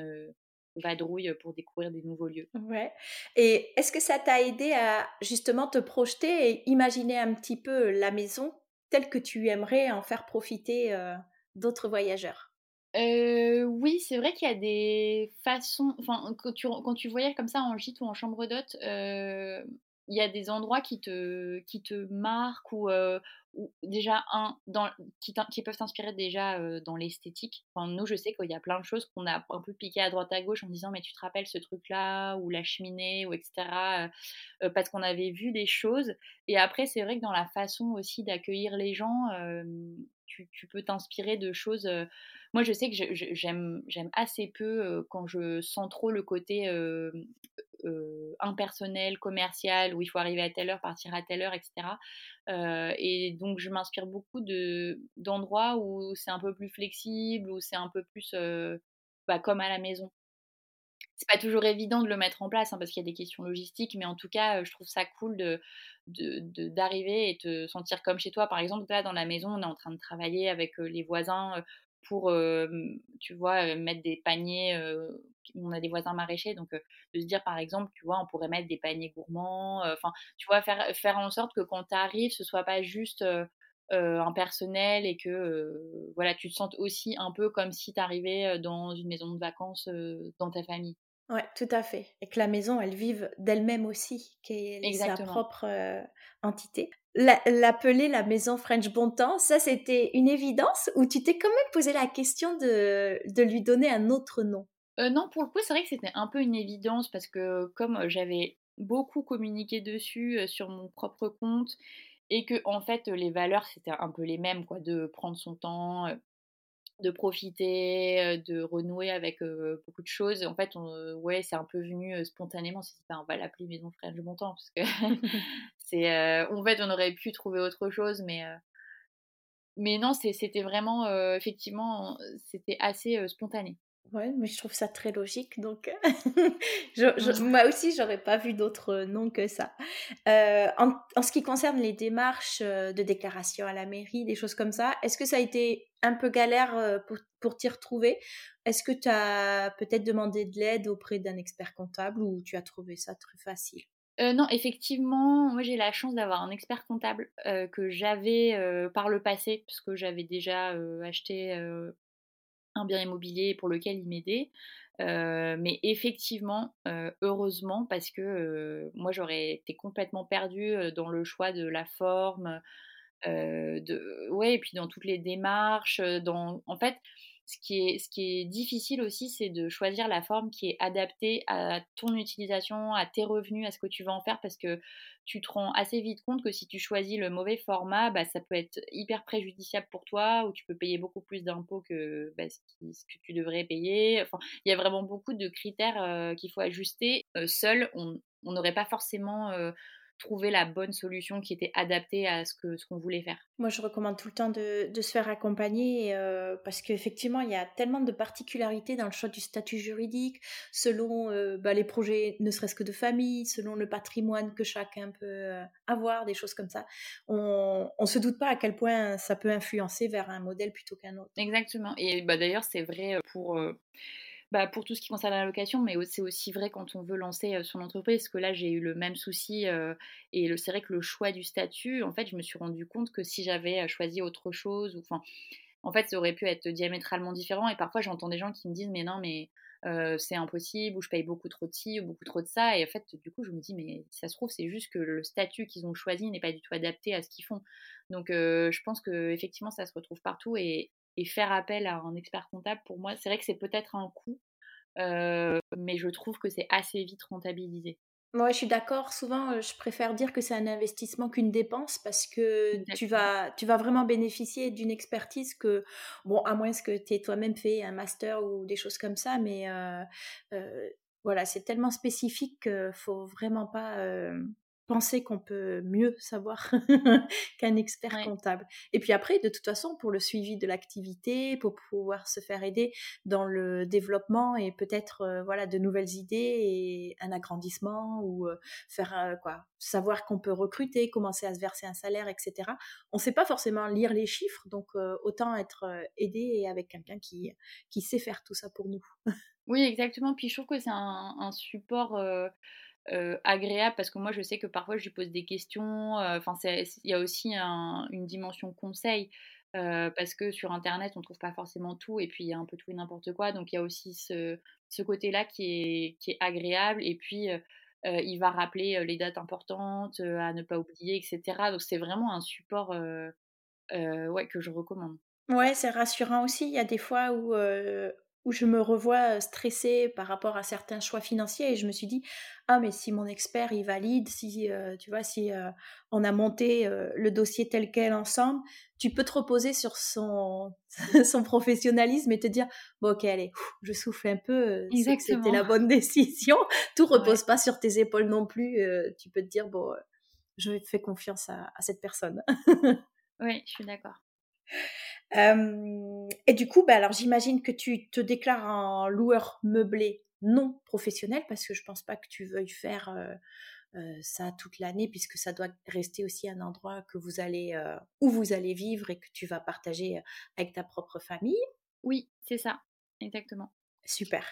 vadrouille pour découvrir des nouveaux lieux. Ouais. Et est-ce que ça t'a aidé à justement te projeter et imaginer un petit peu la maison telle que tu aimerais en faire profiter d'autres voyageurs? Oui, c'est vrai qu'il y a des façons. Enfin, quand tu, quand tu voyages comme ça en gîte ou en chambre d'hôte, il y a des endroits qui te, qui te marquent ou, déjà un dans, qui, qui peuvent t'inspirer déjà dans l'esthétique? Enfin, nous, je sais qu'il y a plein de choses qu'on a un peu piqué à droite à gauche en disant mais tu te rappelles ce truc-là ou la cheminée ou etc. parce qu'on avait vu des choses. Et après, c'est vrai que dans la façon aussi d'accueillir les gens, tu, tu peux t'inspirer de choses. moi, je sais que j'aime assez peu quand je sens trop le côté impersonnel, commercial, où il faut arriver à telle heure, partir à telle heure, etc. et donc, je m'inspire beaucoup d'endroits où c'est un peu plus flexible, où c'est un peu plus bah, comme à la maison c'est pas toujours évident de le mettre en place hein, parce qu'il y a des questions logistiques, mais en tout cas, je trouve ça cool de, d'arriver et te sentir comme chez toi. Par exemple, là, dans la maison, on est en train de travailler avec les voisins pour, tu vois, mettre des paniers. on a des voisins maraîchers, donc de se dire, par exemple, tu vois, on pourrait mettre des paniers gourmands. Enfin, tu vois, faire, faire en sorte que quand tu arrives, ce soit pas juste un personnel et que voilà, tu te sentes aussi un peu comme si tu arrivais dans une maison de vacances dans ta famille. Ouais, tout à fait. Et que la maison, elle vive d'elle-même aussi, qu'elle est sa propre entité. L'appeler la maison French Bon Temps, ça c'était une évidence ou tu t'es quand même posé la question de, de lui donner un autre nom? Non, pour le coup, c'est vrai que c'était un peu une évidence parce que comme j'avais beaucoup communiqué dessus sur mon propre compte et que en fait les valeurs c'était un peu les mêmes quoi de prendre son temps de profiter, de renouer avec beaucoup de choses. En fait, on, ouais, c'est un peu venu spontanément. on va l'appeler Maison Frère du Montant parce que (laughs) (laughs) c'est, en fait, on aurait pu trouver autre chose, mais mais non, c'était vraiment, effectivement, c'était assez spontané. Ouais, mais je trouve ça très logique, donc (laughs) je, moi aussi, j'aurais pas vu d'autre nom que ça. en, en, ce qui concerne les démarches de déclaration à la mairie, des choses comme ça, est-ce que ça a été un peu galère pour, pour t'y retrouver? Est-ce que tu as peut-être demandé de l'aide auprès d'un expert comptable ou tu as trouvé ça très facile? Non, effectivement, moi j'ai la chance d'avoir un expert comptable que j'avais par le passé, parce que j'avais déjà acheté un bien immobilier pour lequel il m'aidait. mais effectivement, heureusement, parce que moi j'aurais été complètement perdue dans le choix de la forme, de, ouais, et puis dans toutes les démarches. Dans, en fait, ce qui est, difficile aussi, c'est de choisir la forme qui est adaptée à ton utilisation, à tes revenus, à ce que tu vas en faire, parce que tu te rends assez vite compte que si tu choisis le mauvais format, bah, ça peut être hyper préjudiciable pour toi, ou tu peux payer beaucoup plus d'impôts que bah, ce, que tu devrais payer. Il y a vraiment beaucoup de critères euh, qu'il faut ajuster. Euh, seul, on n'aurait pas forcément euh, trouver la bonne solution qui était adaptée à ce que ce qu'on voulait faire. Moi, je recommande tout le temps de, de se faire accompagner euh, parce qu'effectivement, il y a tellement de particularités dans le choix du statut juridique, selon euh, bah, les projets, ne serait-ce que de famille, selon le patrimoine que chacun peut euh, avoir, des choses comme ça. On ne se doute pas à quel point ça peut influencer vers un modèle plutôt qu'un autre. Exactement. Et bah, d'ailleurs, c'est vrai pour bah, pour tout ce qui concerne la location, mais c'est aussi vrai quand on veut lancer son entreprise, parce que là j'ai eu le même souci et c'est vrai que le choix du statut, en fait, je me suis rendu compte que si j'avais choisi autre chose, ou en fait, ça aurait pu être diamétralement différent. Et parfois, j'entends des gens qui me disent, mais non, mais c'est impossible, ou je paye beaucoup trop de ci, ou beaucoup trop de ça. Et en fait, du coup, je me dis, mais ça se trouve, c'est juste que le statut qu'ils ont choisi n'est pas du tout adapté à ce qu'ils font. Donc, je pense que effectivement, ça se retrouve partout. Et, et faire appel à un expert comptable, pour moi, c'est vrai que c'est peut-être un coût, euh, mais je trouve que c'est assez vite rentabilisé. Moi, je suis d'accord. Souvent, euh, je préfère dire que c'est un investissement qu'une dépense parce que tu vas, tu vas vraiment bénéficier d'une expertise que, bon, à moins que tu aies toi-même fait un master ou des choses comme ça, mais euh, voilà, c'est tellement spécifique qu'il faut vraiment pas penser qu'on peut mieux savoir (laughs) qu'un expert comptable. Et puis après, de toute façon, pour le suivi de l'activité, pour pouvoir se faire aider dans le développement et peut-être euh, voilà de nouvelles idées et un agrandissement ou euh, faire euh, quoi, savoir qu'on peut recruter, commencer à se verser un salaire, etc. On ne sait pas forcément lire les chiffres, donc autant être aidé et avec quelqu'un qui qui sait faire tout ça pour nous. oui, exactement. Puis je trouve que c'est un, un, support euh, agréable parce que moi je sais que parfois je lui pose des questions. Euh, enfin, il y a aussi une dimension conseil euh, parce que sur internet on trouve pas forcément tout et puis il y a un peu tout et n'importe quoi. Donc il y a aussi ce, ce côté-là qui est, qui est agréable et puis il va rappeler les dates importantes à ne pas oublier, etc. Donc c'est vraiment un support ouais, que je recommande. Ouais, c'est rassurant aussi. Il y a des fois où où je me revois stressée par rapport à certains choix financiers et je me suis dit ah mais si mon expert il valide si tu vois si on a monté le dossier tel quel ensemble tu peux te reposer sur son (laughs) son professionnalisme et te dire bon ok allez je souffle un peu c'était la bonne (laughs) décision. Tout repose pas sur tes épaules non plus tu peux te dire bon je fais confiance à, à cette personne. (laughs) Oui je suis d'accord et du coup, bah, alors j'imagine que tu te déclares un loueur meublé non professionnel parce que je pense pas que tu veuilles faire ça toute l'année puisque ça doit rester aussi un endroit que vous allez où vous allez vivre et que tu vas partager avec ta propre famille. Oui, c'est ça, exactement. Super.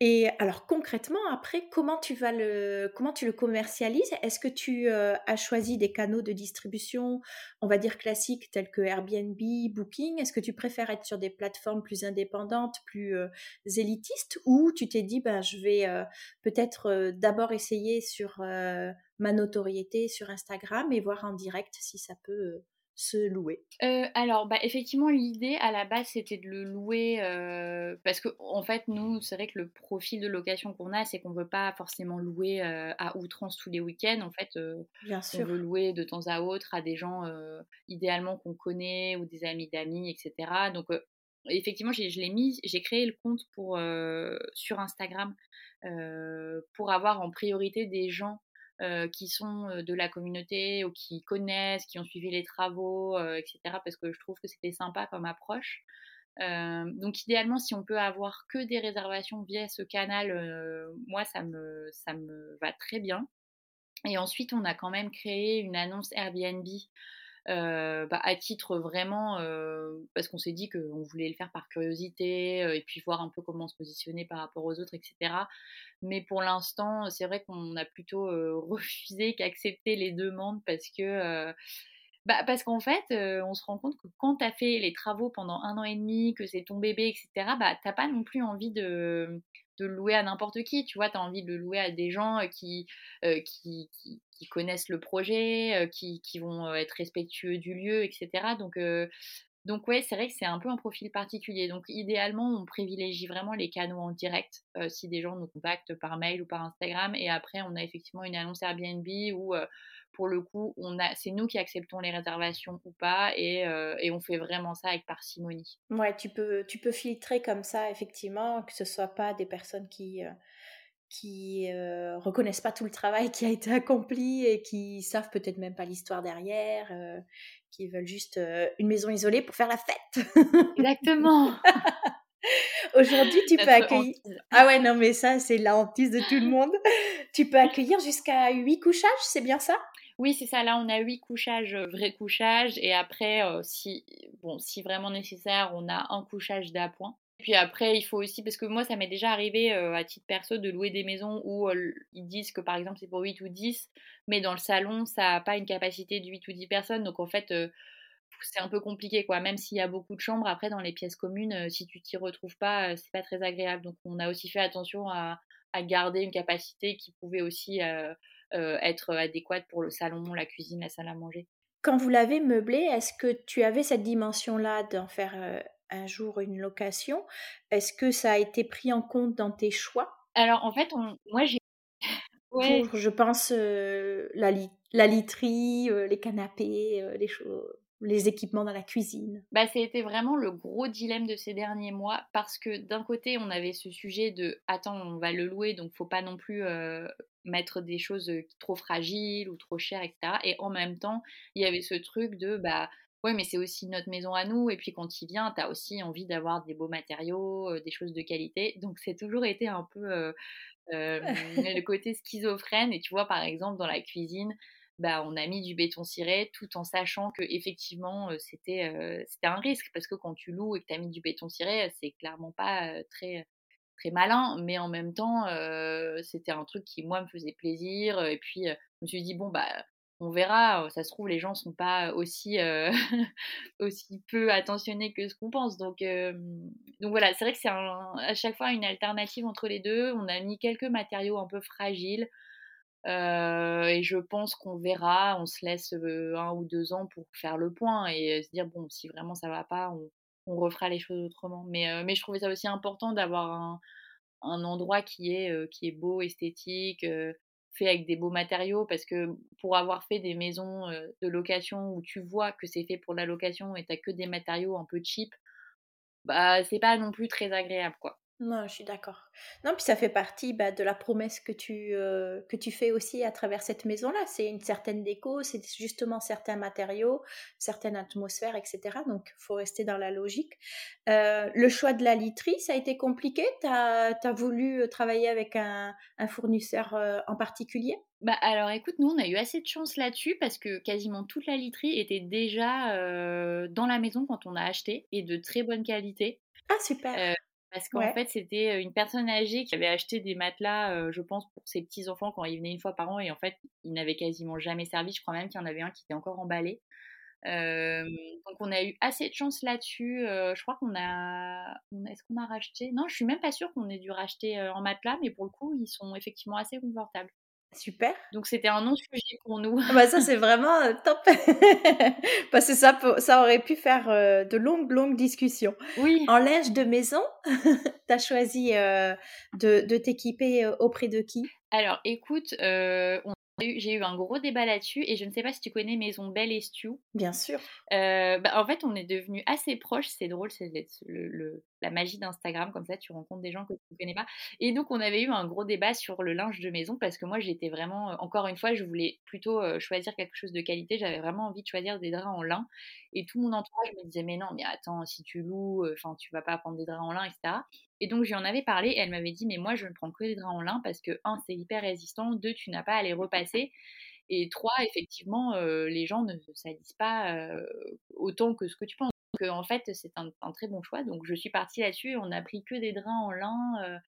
Et alors concrètement, après, comment tu vas le, comment commercialises? Est-ce que tu euh, as choisi des canaux de distribution, on va dire classiques tels que Airbnb, Booking? Est-ce que tu préfères être sur des plateformes plus indépendantes, plus euh, élitistes, ou tu t'es dit, ben, je vais euh, peut-être d'abord essayer sur ma notoriété sur Instagram et voir en direct si ça peut se louer euh, Alors, bah, effectivement, l'idée à la base, c'était de le louer euh, parce que, en fait, nous, c'est vrai que le profil de location qu'on a, c'est qu'on ne veut pas forcément louer euh, à outrance tous les week-ends. En fait, Bien sûr. on veut louer de temps à autre à des gens idéalement qu'on connaît ou des amis d'amis, etc. Donc, effectivement, je l'ai mis, j'ai créé le compte pour, sur Instagram pour avoir en priorité des gens euh, qui sont euh, de la communauté ou qui connaissent, qui ont suivi les travaux, euh, etc. Parce que je trouve que c'était sympa comme approche. donc idéalement, si on peut avoir que des réservations via ce canal, moi ça me, ça me va très bien. Et ensuite, on a quand même créé une annonce Airbnb euh, bah, à titre vraiment, euh, parce qu'on s'est dit qu'on voulait le faire par curiosité euh, et puis voir un peu comment se positionner par rapport aux autres, etc. Mais pour l'instant, c'est vrai qu'on a plutôt (laughs) refusé qu'accepter les demandes parce que. Bah, parce qu'en fait, on se rend compte que quand tu as fait les travaux pendant un an et demi, que c'est ton bébé, etc., bah, tu pas non plus envie de, de le louer à n'importe qui. Tu vois, tu as envie de le louer à des gens qui, qui, qui, connaissent le projet, qui, qui, vont être respectueux du lieu, etc. Donc, donc ouais, c'est vrai que c'est un peu un profil particulier. Donc idéalement, on privilégie vraiment les canaux en direct si des gens nous contactent par mail ou par Instagram. Et après, on a effectivement une annonce Airbnb où pour le coup, on a, c'est nous qui acceptons les réservations ou pas, et, et, on fait vraiment ça avec parcimonie. Ouais, tu peux, tu peux filtrer comme ça, effectivement, que ce soit pas des personnes qui qui euh, reconnaissent pas tout le travail qui a été accompli et qui savent peut-être même pas l'histoire derrière, qui veulent juste une maison isolée pour faire la fête. Exactement. (laughs) Aujourd'hui, tu peux accueillir. Ah ouais, non, mais ça, c'est la hantise de tout le monde. tu peux accueillir jusqu'à 8 couchages, c'est bien ça? Oui, c'est ça. Là, on a 8 couchages, vrais couchages. Et après, si, bon, si vraiment nécessaire, on a un couchage d'appoint. Puis après, il faut aussi, parce que moi, ça m'est déjà arrivé à titre perso de louer des maisons où ils disent que par exemple c'est pour 8 ou 10, mais dans le salon, ça n'a pas une capacité de 8 ou 10 personnes. Donc en fait, c'est un peu compliqué quoi. Même s'il y a beaucoup de chambres, après dans les pièces communes, si tu t'y retrouves pas, c'est pas très agréable. Donc on a aussi fait attention à, garder une capacité qui pouvait aussi être adéquate pour le salon, la cuisine, la salle à manger. Quand vous l'avez meublé, est-ce que tu avais cette dimension-là d'en faire un jour une location. Est-ce que ça a été pris en compte dans tes choix? Alors en fait, moi j'ai (laughs) pour, je pense, la, la, literie, les canapés, les choses les équipements dans la cuisine. Bah, C'était vraiment le gros dilemme de ces derniers mois parce que d'un côté, on avait ce sujet de attends, on va le louer, donc faut pas non plus mettre des choses trop fragiles ou trop chères, etc. Et en même temps, il y avait ce truc de bah ouais, mais c'est aussi notre maison à nous. Et puis quand il vient, tu as aussi envie d'avoir des beaux matériaux, des choses de qualité. Donc c'est toujours été un peu (laughs) le côté schizophrène. Et tu vois, par exemple, dans la cuisine, bah, on a mis du béton ciré tout en sachant que effectivement c'était c'était un risque parce que quand tu loues et que tu as mis du béton ciré, c'est clairement pas très très malin, mais en même temps c'était un truc qui moi me faisait plaisir et puis je me suis dit bon bah on verra, ça se trouve les gens sont pas aussi (laughs) aussi peu attentionnés que ce qu'on pense. Donc donc voilà, c'est vrai que c'est à chaque fois une alternative entre les deux. On a mis quelques matériaux un peu fragiles. et je pense qu'on verra, on se laisse un ou deux ans pour faire le point et se dire bon si vraiment ça va pas, on refera les choses autrement. Mais, mais je trouvais ça aussi important d'avoir un, un, endroit qui est, qui est beau, esthétique, fait avec des beaux matériaux parce que pour avoir fait des maisons de location où tu vois que c'est fait pour la location et t'as que des matériaux un peu cheap, bah c'est pas non plus très agréable quoi. Non, je suis d'accord. Non, puis ça fait partie bah, de la promesse que tu, euh, que tu fais aussi à travers cette maison-là. C'est une certaine déco, c'est justement certains matériaux, certaines atmosphères, etc. Donc, il faut rester dans la logique. Euh, le choix de la literie, ça a été compliqué? Tu as, voulu euh, travailler avec un, un fournisseur en particulier? Bah alors écoute, nous on a eu assez de chance là-dessus parce que quasiment toute la literie était déjà dans la maison quand on a acheté et de très bonne qualité. Ah super parce qu'en fait, c'était une personne âgée qui avait acheté des matelas, je pense, pour ses petits-enfants quand ils venaient une fois par an. Et en fait, ils n'avaient quasiment jamais servi. Je crois même qu'il y en avait un qui était encore emballé. donc on a eu assez de chance là-dessus. je crois qu'on a, est-ce qu'on a racheté? Non, je suis même pas sûre qu'on ait dû racheter en matelas, mais pour le coup, ils sont effectivement assez confortables. Super. Donc c'était un non-sujet pour nous. Ah bah ça c'est vraiment euh, top. (laughs) Parce que ça, ça aurait pu faire euh, de longues, longues discussions. Oui. En linge de maison, (laughs) tu as choisi euh, de, de t'équiper auprès de qui? Alors écoute, on j'ai eu un gros débat là-dessus et je ne sais pas si tu connais Maison Belle et Stu. Bien sûr. Euh, bah, en fait, on est devenus assez proches. C'est drôle, c'est le, la magie d'Instagram. Comme ça, tu rencontres des gens que tu ne connais pas. Et donc, on avait eu un gros débat sur le linge de maison parce que moi, j'étais vraiment, euh, encore une fois, je voulais plutôt euh, choisir quelque chose de qualité. J'avais vraiment envie de choisir des draps en lin. Et tout mon entourage me disait, mais non, mais attends, si tu loues, enfin, tu vas pas prendre des draps en lin, etc. Et donc, j'y en avais parlé et elle m'avait dit, mais moi, je ne prends que des draps en lin parce que, un, c'est hyper résistant, deux, tu n'as pas à les repasser. Et trois, effectivement, euh, les gens ne salissent pas euh, autant que ce que tu penses. Donc, en fait, c'est un, très bon choix. Donc, je suis partie là-dessus et on n'a pris que des draps en lin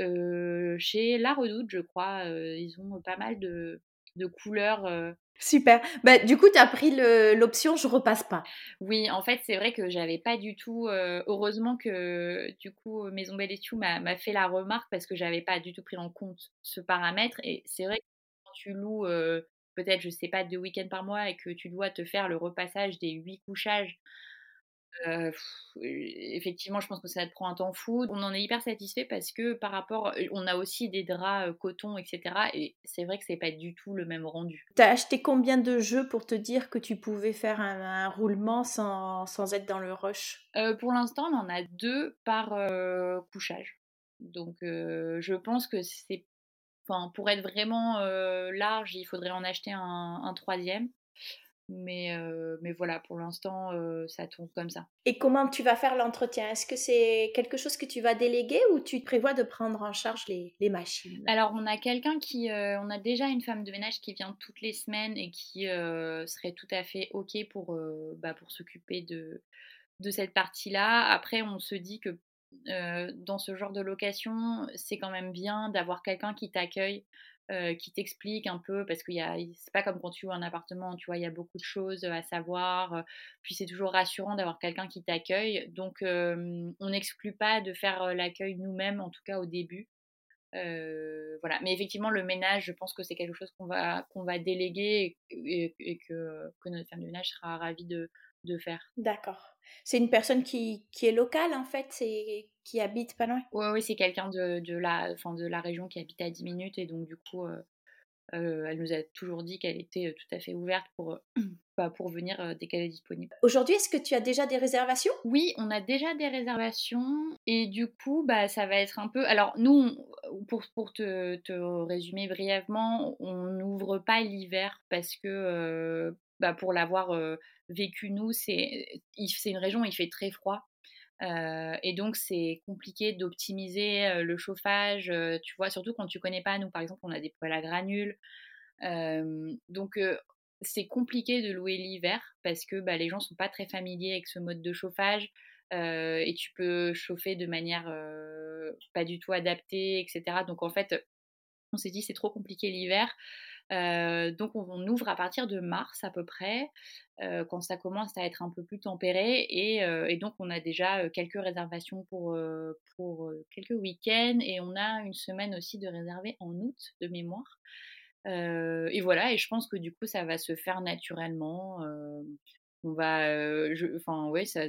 euh, chez La Redoute, je crois. ils ont pas mal de, de couleurs Super. Bah, du coup, tu as pris l'option je repasse pas. Oui, en fait, c'est vrai que j'avais pas du tout. Euh, heureusement que du coup, Maison Belle m'a fait la remarque parce que j'avais pas du tout pris en compte ce paramètre. Et c'est vrai que quand tu loues euh, peut-être, je sais pas, deux week-ends par mois et que tu dois te faire le repassage des huit couchages effectivement, je pense que ça te prend un temps fou. On en est hyper satisfait parce que par rapport, on a aussi des draps coton, etc. Et c'est vrai que c'est pas du tout le même rendu. T'as acheté combien de jeux pour te dire que tu pouvais faire un, roulement sans, sans, être dans le rush? Pour l'instant, on en a deux par couchage. Donc, je pense que c'est, enfin, pour être vraiment large, il faudrait en acheter un, un troisième. Mais, mais voilà, pour l'instant, ça tourne comme ça. Et comment tu vas faire l'entretien? Est-ce que c'est quelque chose que tu vas déléguer ou tu prévois de prendre en charge les, les machines? Alors, on a quelqu'un qui. on a déjà une femme de ménage qui vient toutes les semaines et qui serait tout à fait OK pour, bah, pour s'occuper de, de cette partie-là. Après, on se dit que dans ce genre de location, c'est quand même bien d'avoir quelqu'un qui t'accueille euh, qui t'explique un peu, parce que c'est pas comme quand tu vois un appartement, tu vois, il y a beaucoup de choses à savoir, euh, puis c'est toujours rassurant d'avoir quelqu'un qui t'accueille. Donc, on n'exclut pas de faire l'accueil nous-mêmes, en tout cas au début. voilà. Mais effectivement, le ménage, je pense que c'est quelque chose qu'on va, qu'on va déléguer et, que, que, notre femme de ménage sera ravie de, de faire. D'accord. C'est une personne qui, qui, est locale en fait, c'est qui habite pas loin? Oui, oui, c'est quelqu'un de, de, la, de la région qui habite à 10 minutes et donc du coup, euh, euh, elle nous a toujours dit qu'elle était euh, tout à fait ouverte pour, (clears throat) bah, pour venir dès qu'elle est disponible. Aujourd'hui, est-ce que tu as déjà des réservations? Oui, on a déjà des réservations et du coup, bah, ça va être un peu... Alors nous, pour, pour te, te, résumer brièvement, on n'ouvre pas l'hiver parce que bah, pour l'avoir vécu nous, c'est une région où il fait très froid. et donc, c'est compliqué d'optimiser le chauffage, tu vois, surtout quand tu connais pas. Nous, par exemple, on a des poêles à granules. donc, c'est compliqué de louer l'hiver parce que bah, les gens sont pas très familiers avec ce mode de chauffage. et tu peux chauffer de manière pas du tout adaptée, etc. Donc, en fait, on s'est dit c'est trop compliqué l'hiver. Euh, donc on, ouvre à partir de mars à peu près, euh, quand ça commence à être un peu plus tempéré. Et, euh, donc on a déjà quelques réservations pour, quelques week-ends et on a une semaine aussi de réserver en août de mémoire. et voilà, et je pense que du coup ça va se faire naturellement. on va, enfin ouais, ça,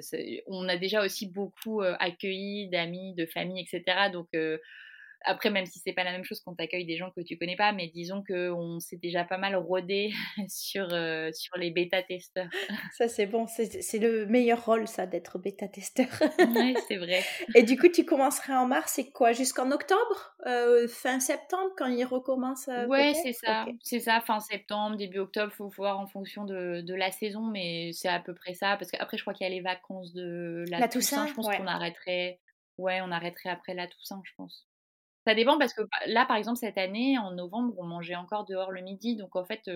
on a déjà aussi beaucoup accueilli d'amis, de famille, etc. Donc après, même si c'est pas la même chose quand tu accueilles des gens que tu connais pas, mais disons qu'on s'est déjà pas mal rodé (laughs) sur, euh, sur les bêta-testeurs. (laughs) Ça, c'est bon. C'est le meilleur rôle, ça, d'être bêta-testeur. oui, (laughs) c'est vrai. Et du coup, tu commencerais en mars, c'est quoi Jusqu'en octobre euh, Fin septembre, quand il recommence euh, Ouais, c'est ça. C'est ça, fin septembre, début octobre, faut voir en fonction de, de la saison, mais c'est à peu près ça. Parce qu'après, je crois qu'il y a les vacances de la, Toussaint. Je pense qu'on arrêterait. Ouais, on arrêterait après la Toussaint, je pense. Ça dépend parce que bah, là, par exemple, cette année, en novembre, on mangeait encore dehors le midi. Donc, en fait,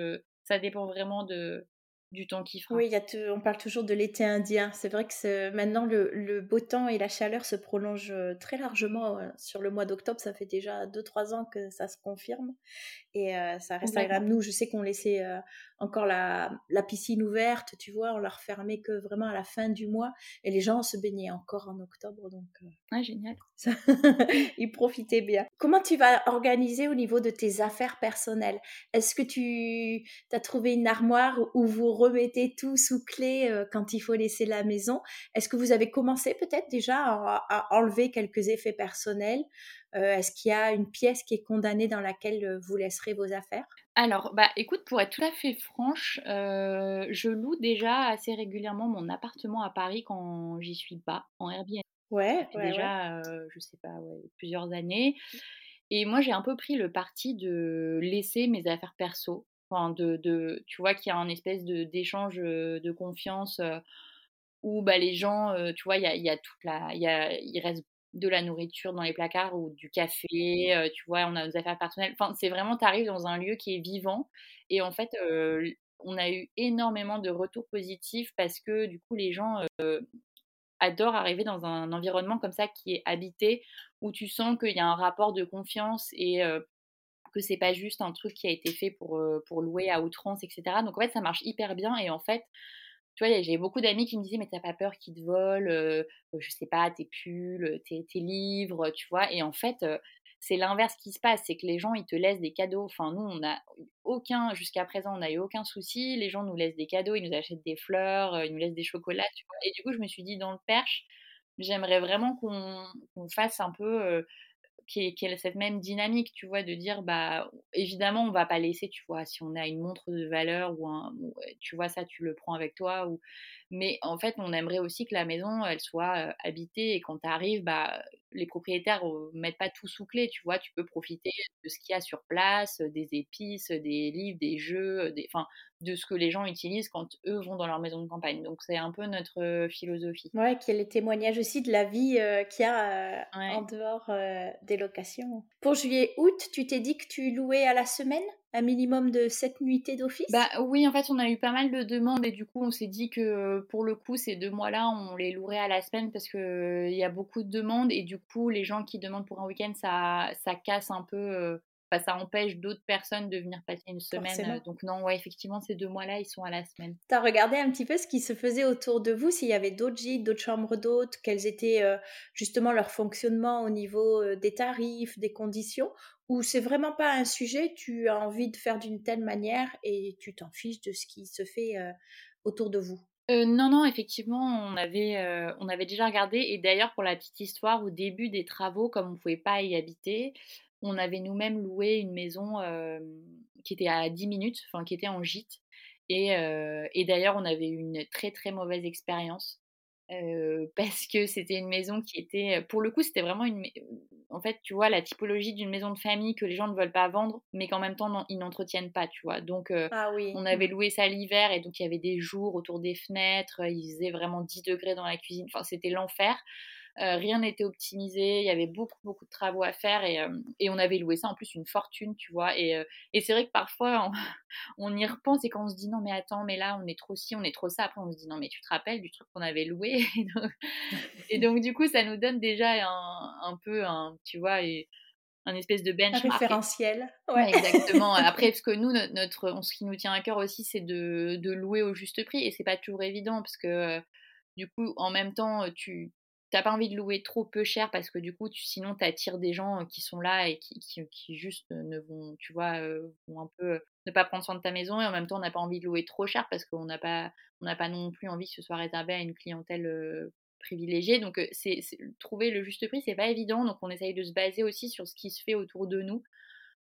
ça dépend vraiment de, du temps qui fera. Oui, y a on parle toujours de l'été indien. C'est vrai que maintenant, le, le, beau temps et la chaleur se prolongent très largement sur le mois d'octobre. Ça fait déjà 2-3 ans que ça se confirme. Et ça reste agréable. Nous, je sais qu'on laissait encore la, la, piscine ouverte, tu vois, on la refermait que vraiment à la fin du mois. Et les gens se baignaient encore en octobre. Donc, ah, génial. Ils (laughs) profitaient bien. Comment tu vas organiser au niveau de tes affaires personnelles? Est-ce que tu as trouvé une armoire où vous remettez tout sous clé quand il faut laisser la maison? Est-ce que vous avez commencé peut-être déjà à, enlever quelques effets personnels? Est-ce qu'il y a une pièce qui est condamnée dans laquelle vous laisserez vos affaires? Alors, bah, écoute, pour être tout à fait franche, je loue déjà assez régulièrement mon appartement à Paris quand j'y suis pas, en Airbnb. Ouais, déjà, je sais pas, plusieurs années. Et moi, j'ai un peu pris le parti de laisser mes affaires perso. Enfin, de, tu vois qu'il y a un espèce d'échange de, confiance où bah, les gens, tu vois, il y a, y a, toute la, y a, il reste de la nourriture dans les placards ou du café, euh, tu vois, on a nos affaires personnelles. Enfin, c'est vraiment, tu arrives dans un lieu qui est vivant. Et en fait, euh, on a eu énormément de retours positifs parce que du coup, les gens euh, adorent arriver dans un environnement comme ça qui est habité, où tu sens qu'il y a un rapport de confiance et que c'est pas juste un truc qui a été fait pour, louer à outrance, etc. Donc en fait, ça marche hyper bien. Et en fait, tu vois, j'ai beaucoup d'amis qui me disaient, mais t'as pas peur qu'ils te volent, je sais pas, tes pulls, tes, livres, tu vois? Et en fait, c'est l'inverse qui se passe, c'est que les gens, ils te laissent des cadeaux. Enfin, nous, on a aucun, jusqu'à présent, on n'a eu aucun souci. Les gens nous laissent des cadeaux, ils nous achètent des fleurs, ils nous laissent des chocolats. Et du coup, je me suis dit, dans le perche, j'aimerais vraiment qu'on fasse un peu est, cette même dynamique, tu vois, de dire, bah, évidemment, on va pas laisser, tu vois, si on a une montre de valeur ou un, tu vois, ça, tu le prends avec toi, ou, mais en fait, on aimerait aussi que la maison, elle soit habitée et quand tu bah, les propriétaires mettent pas tout sous clé, tu vois, tu peux profiter de ce qu'il y a sur place, des épices, des livres, des jeux, des, enfin, de ce que les gens utilisent quand eux vont dans leur maison de campagne. Donc c'est un peu notre philosophie. Ouais, qui est le témoignage aussi de la vie qu'il y a en dehors des locations. Pour juillet-août, tu t'es dit que tu louais à la semaine? Un minimum de 7 nuitées d'office? Bah oui, en fait, on a eu pas mal de demandes et du coup, on s'est dit que pour le coup, ces deux mois-là, on les louerait à la semaine parce qu'il y a beaucoup de demandes et du coup, les gens qui demandent pour un week-end, ça, ça casse un peu. Ça empêche d'autres personnes de venir passer une semaine. Donc non, ouais, effectivement, ces deux mois-là, ils sont à la semaine. Tu as regardé un petit peu ce qui se faisait autour de vous, s'il y avait d'autres gîtes, d'autres chambres d'hôtes, quels étaient justement leur fonctionnement au niveau des tarifs, des conditions, ou c'est vraiment pas un sujet, tu as envie de faire d'une telle manière et tu t'en fiches de ce qui se fait autour de vous? Non, non, effectivement, on avait, on avait déjà regardé. Et d'ailleurs, pour la petite histoire, au début des travaux, comme on ne pouvait pas y habiter, on avait nous-mêmes loué une maison qui était à 10 minutes, enfin qui était en gîte. Et, et d'ailleurs, on avait eu une très très mauvaise expérience (laughs) parce que c'était une maison qui était, pour le coup, c'était vraiment une, en fait, tu vois, la typologie d'une maison de famille que les gens ne veulent pas vendre, mais qu'en même temps, ils n'entretiennent pas, tu vois. Donc, ah on avait loué ça l'hiver et donc il y avait des jours autour des fenêtres, il faisait vraiment 10 degrés dans la cuisine, enfin, c'était l'enfer. Euh, rien n'était optimisé, il y avait beaucoup, beaucoup de travaux à faire et, euh, et, on avait loué ça en plus une fortune, tu vois. Et, euh, et c'est vrai que parfois, (laughs) on, y repense et quand on se dit non, mais attends, mais là, on est trop ci, on est trop ça, après on se dit non, mais tu te rappelles du truc qu'on avait loué? (laughs) (laughs) Et donc, du coup, ça nous donne déjà un, un peu, un, tu vois, et, un espèce de benchmark. Un référentiel. Ouais. exactement. Après, parce que nous, notre, ce qui nous tient à cœur aussi, c'est de, de, louer au juste prix. Et c'est pas toujours évident, parce que du coup, en même temps, tu, t'as pas envie de louer trop peu cher parce que du coup, sinon, tu attires des gens qui sont là et qui, juste ne vont, tu vois, vont un peu ne pas prendre soin de ta maison et en même temps, on n'a pas envie de louer trop cher parce qu'on n'a pas, on n'a pas non plus envie que ce soit réservé à une clientèle privilégiée. Donc, c'est, trouver le juste prix, c'est pas évident. Donc, on essaye de se baser aussi sur ce qui se fait autour de nous.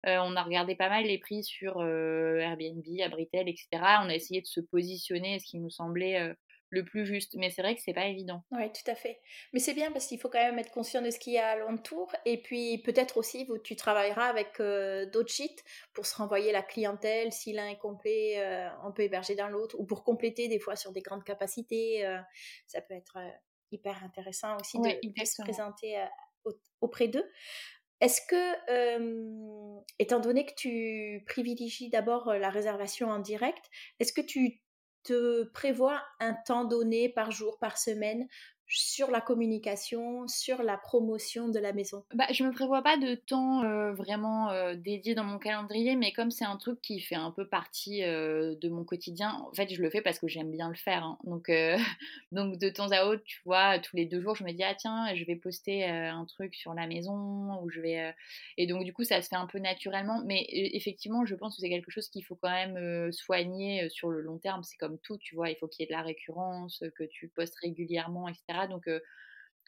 on a regardé pas mal les prix sur Airbnb, Abritel, etc. On a essayé de se positionner, ce qui nous semblait le plus juste. Mais c'est vrai que c'est pas évident. Oui, tout à fait. Mais c'est bien parce qu'il faut quand même être conscient de ce qu'il y a alentour. Et puis peut-être aussi, tu travailleras avec euh, d'autres gîtes pour se renvoyer la clientèle. Si l'un est complet, euh, on peut héberger dans l'autre. Ou pour compléter des fois sur des grandes capacités. Euh, ça peut être hyper intéressant aussi de, se présenter auprès d'eux. Est-ce que, étant donné que tu privilégies d'abord la réservation en direct, est-ce que tu te prévois un temps donné par jour, par semaine sur la communication, sur la promotion de la maison? Bah, Je me prévois pas de temps euh, vraiment euh, dédié dans mon calendrier, mais comme c'est un truc qui fait un peu partie euh, de mon quotidien, en fait, je le fais parce que j'aime bien le faire. Hein. Donc, (laughs) donc, de temps à autre, tu vois, tous les deux jours, je me dis, ah tiens, je vais poster un truc sur la maison, ou je vais... Et donc, du coup, ça se fait un peu naturellement, mais effectivement, je pense que c'est quelque chose qu'il faut quand même soigner sur le long terme. C'est comme tout, tu vois, il faut qu'il y ait de la récurrence, que tu postes régulièrement, etc. Donc,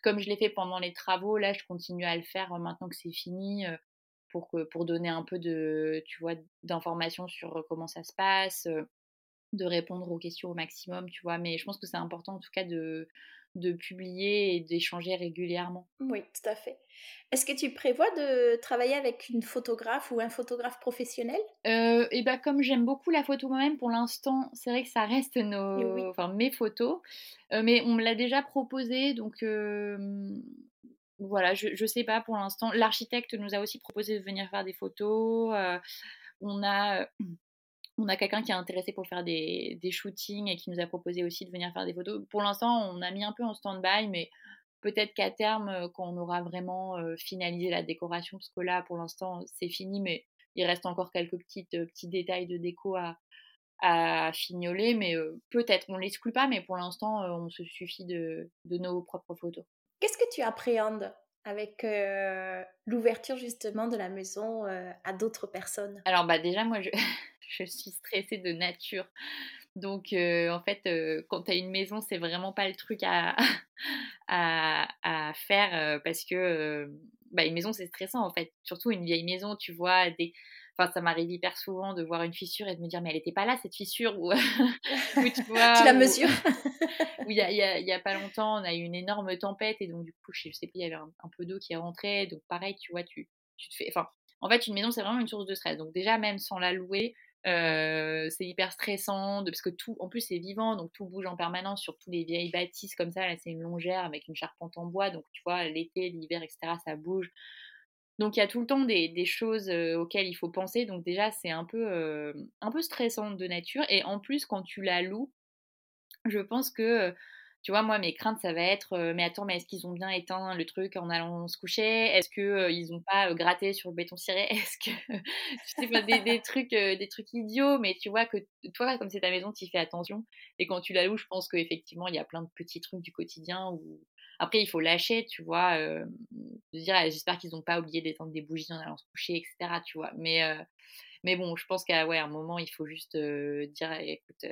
comme je l'ai fait pendant les travaux, là, je continue à le faire maintenant que c'est fini pour, que, pour donner un peu de, tu d'informations sur comment ça se passe, de répondre aux questions au maximum, tu vois. Mais je pense que c'est important en tout cas de, de publier et d'échanger régulièrement. Oui, tout à fait. Est-ce que tu prévois de travailler avec une photographe ou un photographe professionnel? Euh, Et bah comme j'aime beaucoup la photo moi-même, pour l'instant, c'est vrai que ça reste nos, enfin, mes photos, euh, mais on me l'a déjà proposé, donc euh, voilà, je, je sais pas pour l'instant. L'architecte nous a aussi proposé de venir faire des photos. on a on a quelqu'un qui est intéressé pour faire des, shootings et qui nous a proposé aussi de venir faire des photos. Pour l'instant, on a mis un peu en stand-by, mais peut-être qu'à terme, euh, quand on aura vraiment euh, finalisé la décoration, parce que là, pour l'instant, c'est fini, mais il reste encore quelques petites, euh, petits détails de déco à, à fignoler, mais peut-être, on ne l'exclut pas, mais pour l'instant, on se suffit de, de nos propres photos. Qu'est-ce que tu appréhendes avec l'ouverture justement de la maison à d'autres personnes? Alors bah déjà moi je, (laughs) (laughs) je suis stressée de nature. Donc, euh, en fait, euh, quand tu as une maison, c'est vraiment pas le truc à, (laughs) à, faire euh, parce que bah, une maison, c'est stressant en fait. Surtout une vieille maison, tu vois. Des... Enfin, ça m'arrive hyper souvent de voir une fissure et de me dire, mais elle n'était pas là cette fissure. Ou, (laughs) tu, vois, tu la mesures. il y a, y a, pas longtemps, on a eu une énorme tempête et donc, du coup, je sais pas, il y avait un, un peu d'eau qui est rentrée. Donc, pareil, tu vois, tu, tu te fais. Enfin, en fait, une maison, c'est vraiment une source de stress. Donc, déjà, même sans la louer, c'est hyper stressant parce que tout, en plus c'est vivant, donc tout bouge en permanence sur tous les vieilles bâtisses comme ça. Là, c'est une longère avec une charpente en bois, donc tu vois, l'été, l'hiver, etc., ça bouge. Donc il y a tout le temps des, des choses auxquelles il faut penser. Donc déjà, c'est un peu, un peu stressant de nature. Et en plus, quand tu la loues, je pense que tu vois, moi, mes craintes, ça va être, mais attends, mais est-ce qu'ils ont bien éteint le truc en allant se coucher? Est-ce qu'ils ils n'ont pas gratté sur le béton ciré? (laughs) Est-ce que, tu sais pas, des, trucs, des trucs idiots, mais tu vois que toi, comme c'est ta maison, tu fais attention. Et quand tu la loues, je pense qu'effectivement, il y a plein de petits trucs du quotidien où, après, il faut lâcher, tu vois, dire, «Ah, j'espère qu'ils n'ont pas oublié d'éteindre des bougies en allant se coucher, etc., tu vois. Mais, mais bon, je pense qu'à ouais, un moment, il faut juste dire, écoute,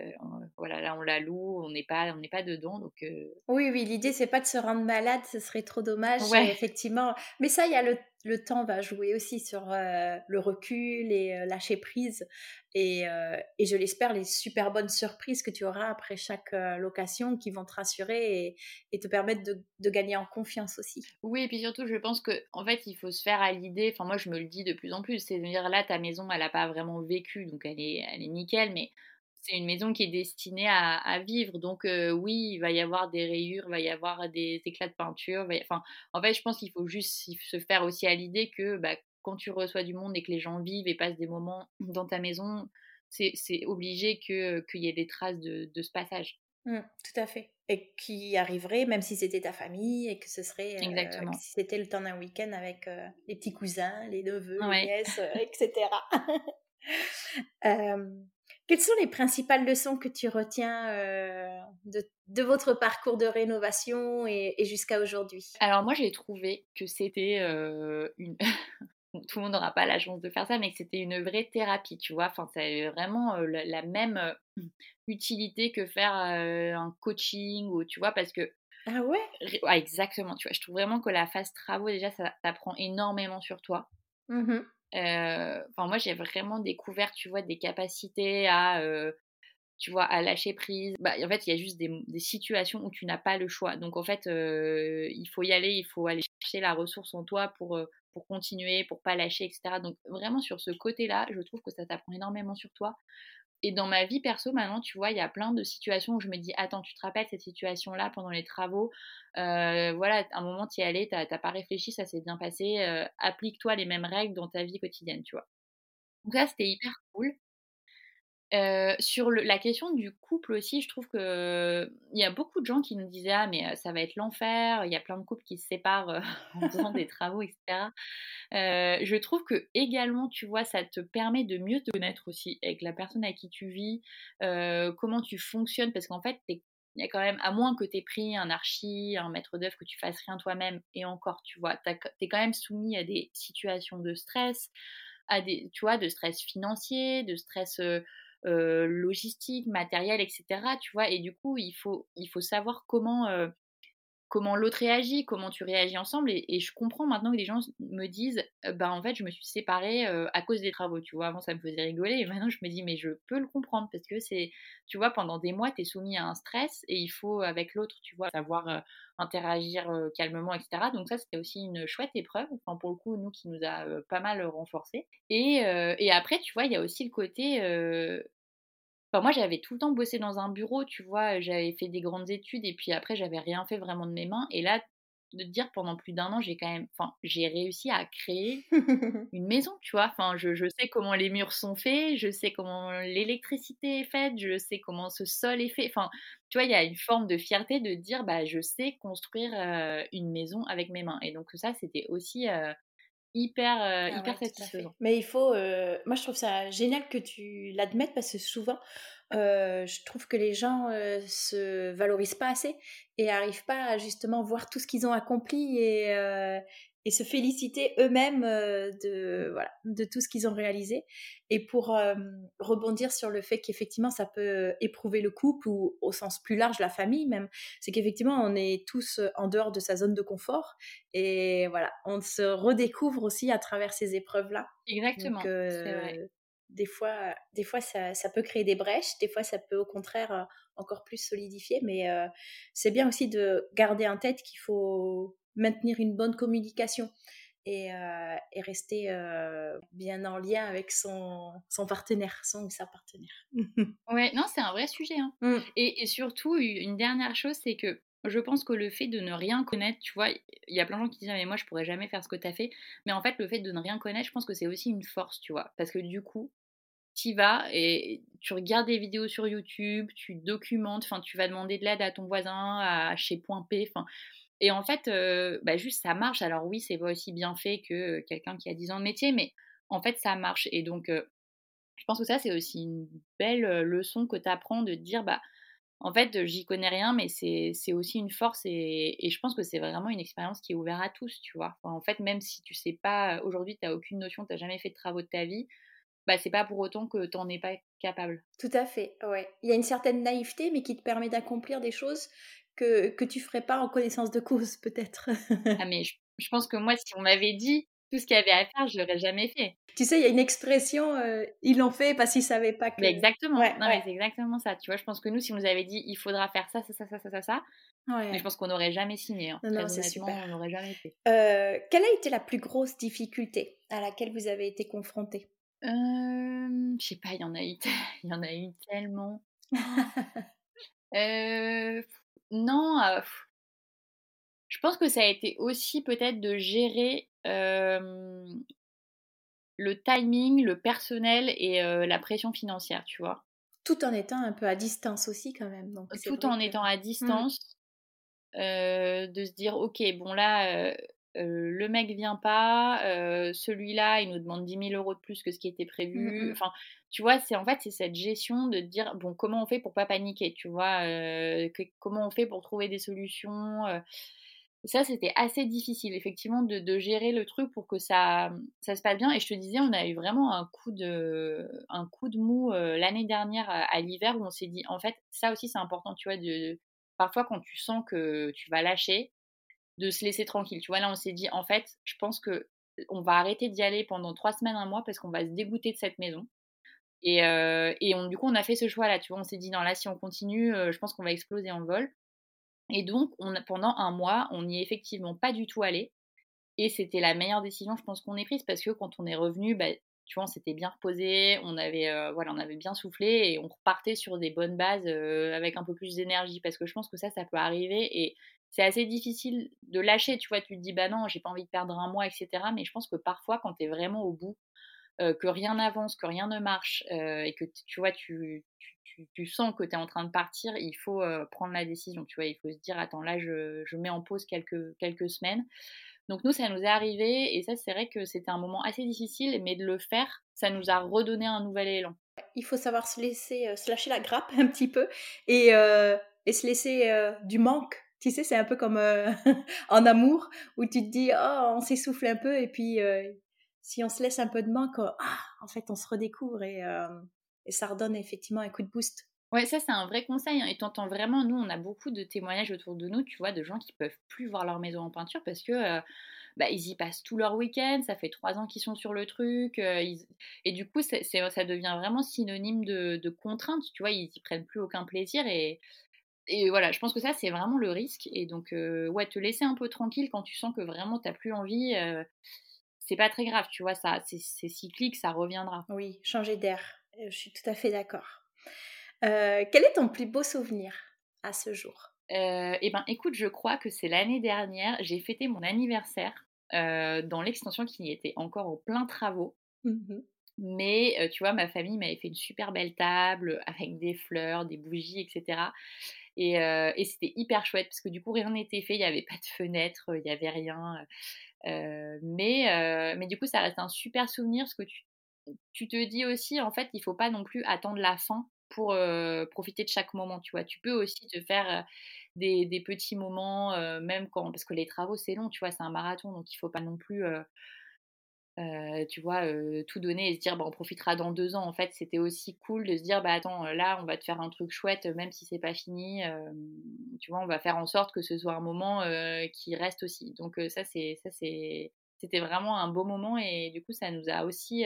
voilà, là, on la loue, on n'est pas, on n'est pas dedans, donc. Oui, oui, l'idée, c'est pas de se rendre malade, ce serait trop dommage, effectivement. Mais ça, il y a le le temps va jouer aussi sur euh, le recul et euh, lâcher prise. Et, euh, et je l'espère, les super bonnes surprises que tu auras après chaque location qui vont te rassurer et, et te permettre de, gagner en confiance aussi. Oui, et puis surtout, je pense que en fait, il faut se faire à l'idée, enfin moi je me le dis de plus en plus, c'est de dire là, ta maison, elle n'a pas vraiment vécu, donc elle est, elle est nickel, mais c'est une maison qui est destinée à, vivre. Donc oui, il va y avoir des rayures, il va y avoir des éclats de peinture. Enfin, en fait, je pense qu'il faut juste se faire aussi à l'idée que bah, quand tu reçois du monde et que les gens vivent et passent des moments dans ta maison, c'est obligé qu'il y ait des traces de, ce passage. Mmh, tout à fait. Et qui arriverait même si c'était ta famille et que ce serait Exactement. si c'était le temps d'un week-end avec les petits cousins, les neveux, les nièces, etc. (laughs) (laughs) Quelles sont les principales leçons que tu retiens euh, de, votre parcours de rénovation et, jusqu'à aujourd'hui? Alors moi j'ai trouvé que c'était euh, une... (laughs) tout le monde n'aura pas la chance de faire ça, mais que c'était une vraie thérapie, tu vois. Enfin, c'est vraiment la, même utilité que faire un coaching ou tu vois, parce que. Ah ouais? Exactement, tu vois. Je trouve vraiment que la phase travaux, déjà, ça t'apprend énormément sur toi. Mmh enfin, moi, j'ai vraiment découvert, tu vois, des capacités à tu vois, à lâcher prise. Bah, en fait, il y a juste des, situations où tu n'as pas le choix. Donc, en fait, il faut y aller, il faut aller chercher la ressource en toi pour, pour continuer, pour pas lâcher, etc. Donc, vraiment, sur ce côté-là, je trouve que ça t'apprend énormément sur toi. Et dans ma vie perso, maintenant, tu vois, il y a plein de situations où je me dis, attends, tu te rappelles cette situation-là pendant les travaux Voilà, à un moment, tu y allais, tu n'as pas réfléchi, ça s'est bien passé. Applique-toi les mêmes règles dans ta vie quotidienne, tu vois. Donc, ça, c'était hyper cool sur la question du couple aussi, je trouve que il y a beaucoup de gens qui nous disaient ah mais ça va être l'enfer. Il y a plein de couples qui se séparent (laughs) en faisant des travaux, etc. je trouve que également, tu vois, ça te permet de mieux te connaître aussi avec la personne à qui tu vis, comment tu fonctionnes, parce qu'en fait, il y a quand même, à moins que tu aies pris un archi, un maître d'œuvre, que tu fasses rien toi-même, et encore, tu vois, tu es quand même soumis à des situations de stress, à des, tu vois, de stress financier, de stress logistique, matériel, etc. Tu vois, et du coup, il faut, il faut savoir comment, comment l'autre réagit, comment tu réagis ensemble. Et, je comprends maintenant que des gens me disent, bah en fait, je me suis séparée à cause des travaux. Tu vois, avant ça me faisait rigoler, et maintenant je me dis, mais je peux le comprendre parce que c'est, tu vois, pendant des mois, tu es soumis à un stress et il faut avec l'autre, tu vois, savoir interagir calmement, etc. Donc ça, c'était aussi une chouette épreuve. Enfin, pour le coup, nous qui nous a pas mal renforcé. Et, et après, tu vois, il y a aussi le côté Enfin, moi, j'avais tout le temps bossé dans un bureau, tu vois, j'avais fait des grandes études et puis après, j'avais rien fait vraiment de mes mains. Et là, de dire pendant plus d'un an, j'ai quand même, enfin, j'ai réussi à créer (laughs) une maison, tu vois. Enfin, je, je, sais comment les murs sont faits, je sais comment l'électricité est faite, je sais comment ce sol est fait. Enfin, tu vois, il y a une forme de fierté de dire, bah, je sais construire une maison avec mes mains. Et donc ça, c'était aussi hyper, euh, ah hyper satisfaisant. Mais il faut, euh, moi je trouve ça génial que tu l'admettes parce que souvent, euh, je trouve que les gens se valorisent pas assez et arrivent pas à justement voir tout ce qu'ils ont accompli et, et se féliciter eux-mêmes euh, de, voilà, de tout ce qu'ils ont réalisé. Et pour euh, rebondir sur le fait qu'effectivement ça peut éprouver le couple ou au sens plus large la famille même, c'est qu'effectivement on est tous en dehors de sa zone de confort et voilà, on se redécouvre aussi à travers ces épreuves-là. Exactement. Euh, des fois, des fois ça, ça, peut créer des brèches, des fois ça peut au contraire encore plus solidifier, mais c'est bien aussi de garder en tête qu'il faut maintenir une bonne communication et, euh, rester euh, bien en lien avec son, son partenaire, son ou sa partenaire. (laughs) ouais, non, c'est un vrai sujet. Hein. Mm. Et, surtout, une dernière chose, c'est que je pense que le fait de ne rien connaître, tu vois, il y a plein de gens qui disent «Ah, mais moi je pourrais jamais faire ce que tu as fait, mais en fait le fait de ne rien connaître, je pense que c'est aussi une force, tu vois, parce que du coup, tu vas et tu regardes des vidéos sur YouTube, tu documentes, enfin tu vas demander de l'aide à ton voisin, à chez Point P, enfin et en fait, bah, juste ça marche. Alors oui, c'est pas aussi bien fait que quelqu'un qui a 10 ans de métier, mais en fait, ça marche. Et donc, je pense que ça, c'est aussi une belle leçon que tu apprends de dire, bah, en fait, j'y connais rien, mais c'est aussi une force. Et, je pense que c'est vraiment une expérience qui est ouverte à tous, tu vois. en fait, même si tu sais pas, aujourd'hui, tu n'as aucune notion, tu n'as jamais fait de travaux de ta vie, bah, c'est pas pour autant que tu n'en es pas capable. Tout à fait, ouais. Il y a une certaine naïveté, mais qui te permet d'accomplir des choses que, que tu ferais pas en connaissance de cause, peut-être. ah, mais je, pense que moi, si on m'avait dit tout ce qu'il y avait à faire, je l'aurais jamais fait. Tu sais, il y a une expression, euh, ils l'ont fait parce qu'ils savaient pas que. Mais exactement. non, mais c'est exactement ça. Tu vois, je pense que nous, si on nous avait dit, il faudra faire ça, ça, ça, ça, ça, ça, ça. Mais je pense qu'on n'aurait jamais signé. Hein. Non, c'est super. On n'aurait jamais fait. Euh, quelle a été la plus grosse difficulté à laquelle vous avez été confronté euh, Je sais pas, il y en a eu, (laughs) il y en a eu tellement. (laughs) euh, non, je pense que ça a été aussi peut-être de gérer le timing, le personnel et la pression financière, tu vois? Tout en étant un peu à distance aussi quand même. Donc Tout en étant à mmh. distance, de se dire, ok, bon là, le mec vient pas, celui-là, il nous demande 10 000 euros de plus que ce qui était mmh prévu. Enfin, tu vois, c'est en fait c'est cette gestion de dire bon comment on fait pour pas paniquer, tu vois, comment on fait pour trouver des solutions. ça, c'était assez difficile, effectivement, de, gérer le truc pour que ça, ça se passe bien. Et je te disais, on a eu vraiment un coup de, un coup de mou l'année dernière à, l'hiver où on s'est dit, en fait, ça aussi, c'est important, tu vois, de, parfois quand tu sens que tu vas lâcher, de se laisser tranquille. Tu vois, là, on s'est dit, en fait, je pense que on va arrêter d'y aller pendant trois semaines, un mois, parce qu'on va se dégoûter de cette maison. Et, du coup, on a fait ce choix-là, tu vois, on s'est dit, non, là, si on continue, je pense qu'on va exploser en vol. Et donc, on pendant un mois, on n'y est effectivement pas du tout allé. Et c'était la meilleure décision, je pense, qu'on ait prise parce que quand on est revenu, bah, tu vois, on s'était bien reposé, on avait, voilà, on avait bien soufflé et on repartait sur des bonnes bases avec un peu plus d'énergie parce que je pense que ça, ça peut arriver et c'est assez difficile de lâcher. Tu vois, tu te dis, bah non, j'ai pas envie de perdre un mois, etc. Mais je pense que parfois, quand tu es vraiment au bout, que rien n'avance, que rien ne marche et que tu vois, tu, tu, sens que tu es en train de partir, il faut prendre la décision. Tu vois, il faut se dire attends, là, je, mets en pause quelques, quelques semaines. Donc nous, ça nous est arrivé et ça, c'est vrai que c'était un moment assez difficile, mais de le faire, ça nous a redonné un nouvel élan. Il faut savoir se laisser, se lâcher la grappe (laughs) un petit peu et, et se laisser du manque. Tu sais, c'est un peu comme (laughs) en amour où tu te dis, oh, on s'essouffle un peu et puis si on se laisse un peu de manque, ah, en fait, on se redécouvre et, et ça redonne effectivement un coup de boost. Ouais, ça c'est un vrai conseil. Hein, et t'entends vraiment, nous on a beaucoup de témoignages autour de nous, tu vois, de gens qui peuvent plus voir leur maison en peinture parce que euh, bah, ils y passent tout leur week-end, ça fait trois ans qu'ils sont sur le truc, euh, et du coup ça devient vraiment synonyme de, de, contrainte, tu vois, ils y prennent plus aucun plaisir et, et voilà, je pense que ça c'est vraiment le risque. Et donc, euh, ouais, te laisser un peu tranquille quand tu sens que vraiment t'as plus envie, c'est pas très grave, tu vois, ça, c'est, cyclique, ça reviendra. Oui, changer d'air. Je suis tout à fait d'accord. Euh, quel est ton plus beau souvenir à ce jour? Euh, Eh ben, écoute, je crois que c'est l'année dernière. J'ai fêté mon anniversaire euh, dans l'extension qui était encore en plein travaux. Mmh Mais tu vois, ma famille m'avait fait une super belle table avec des fleurs, des bougies, etc. Et, et c'était hyper chouette parce que du coup, rien n'était fait. Il n'y avait pas de fenêtre, il n'y avait rien. mais, mais du coup, ça reste un super souvenir parce que tu te dis aussi, en fait, il faut pas non plus attendre la fin pour profiter de chaque moment, tu vois. Tu peux aussi te faire des, petits moments, même quand, parce que les travaux, c'est long, tu vois, c'est un marathon, donc il faut pas non plus, tu vois, tout donner et se dire, bah, on profitera dans deux ans. En fait, c'était aussi cool de se dire, bah attends, là, on va te faire un truc chouette, même si c'est pas fini, tu vois, on va faire en sorte que ce soit un moment qui reste aussi. Donc ça, c'est, ça, c'est, c'était vraiment un beau moment et du coup, ça nous a aussi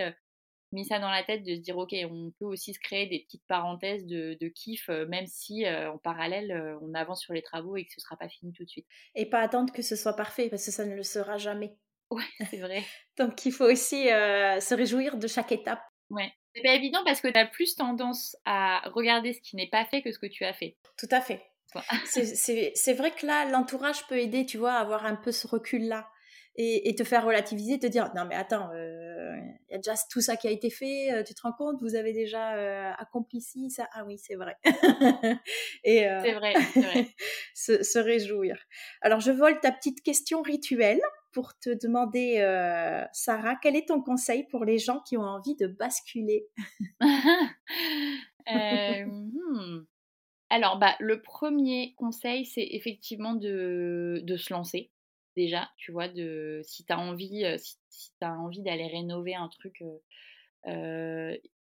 mis ça dans la tête de se dire ok on peut aussi se créer des petites parenthèses de, kiff euh, même si euh, en parallèle euh, on avance sur les travaux et que ce sera pas fini tout de suite et pas attendre que ce soit parfait parce que ça ne le sera jamais (laughs) c'est vrai. Donc il faut aussi se réjouir de chaque étape. Ouais. C'est pas évident parce que tu as plus tendance à regarder ce qui n'est pas fait que ce que tu as fait. Tout à fait. (laughs) C'est vrai que là l'entourage peut aider tu vois à avoir un peu ce recul là et, te faire relativiser, te dire non mais attends, il euh, y a déjà tout ça qui a été fait, euh, tu te rends compte, vous avez déjà euh, accompli ci, ça, ah oui c'est vrai. (laughs) et c'est vrai, vrai. se, réjouir. Alors je vole ta petite question rituelle pour te demander, Sarah, quel est ton conseil pour les gens qui ont envie de basculer? (laughs) Alors, bah, le premier conseil, c'est effectivement de, se lancer déjà, tu vois, de si tu as envie, si, as envie d'aller rénover un truc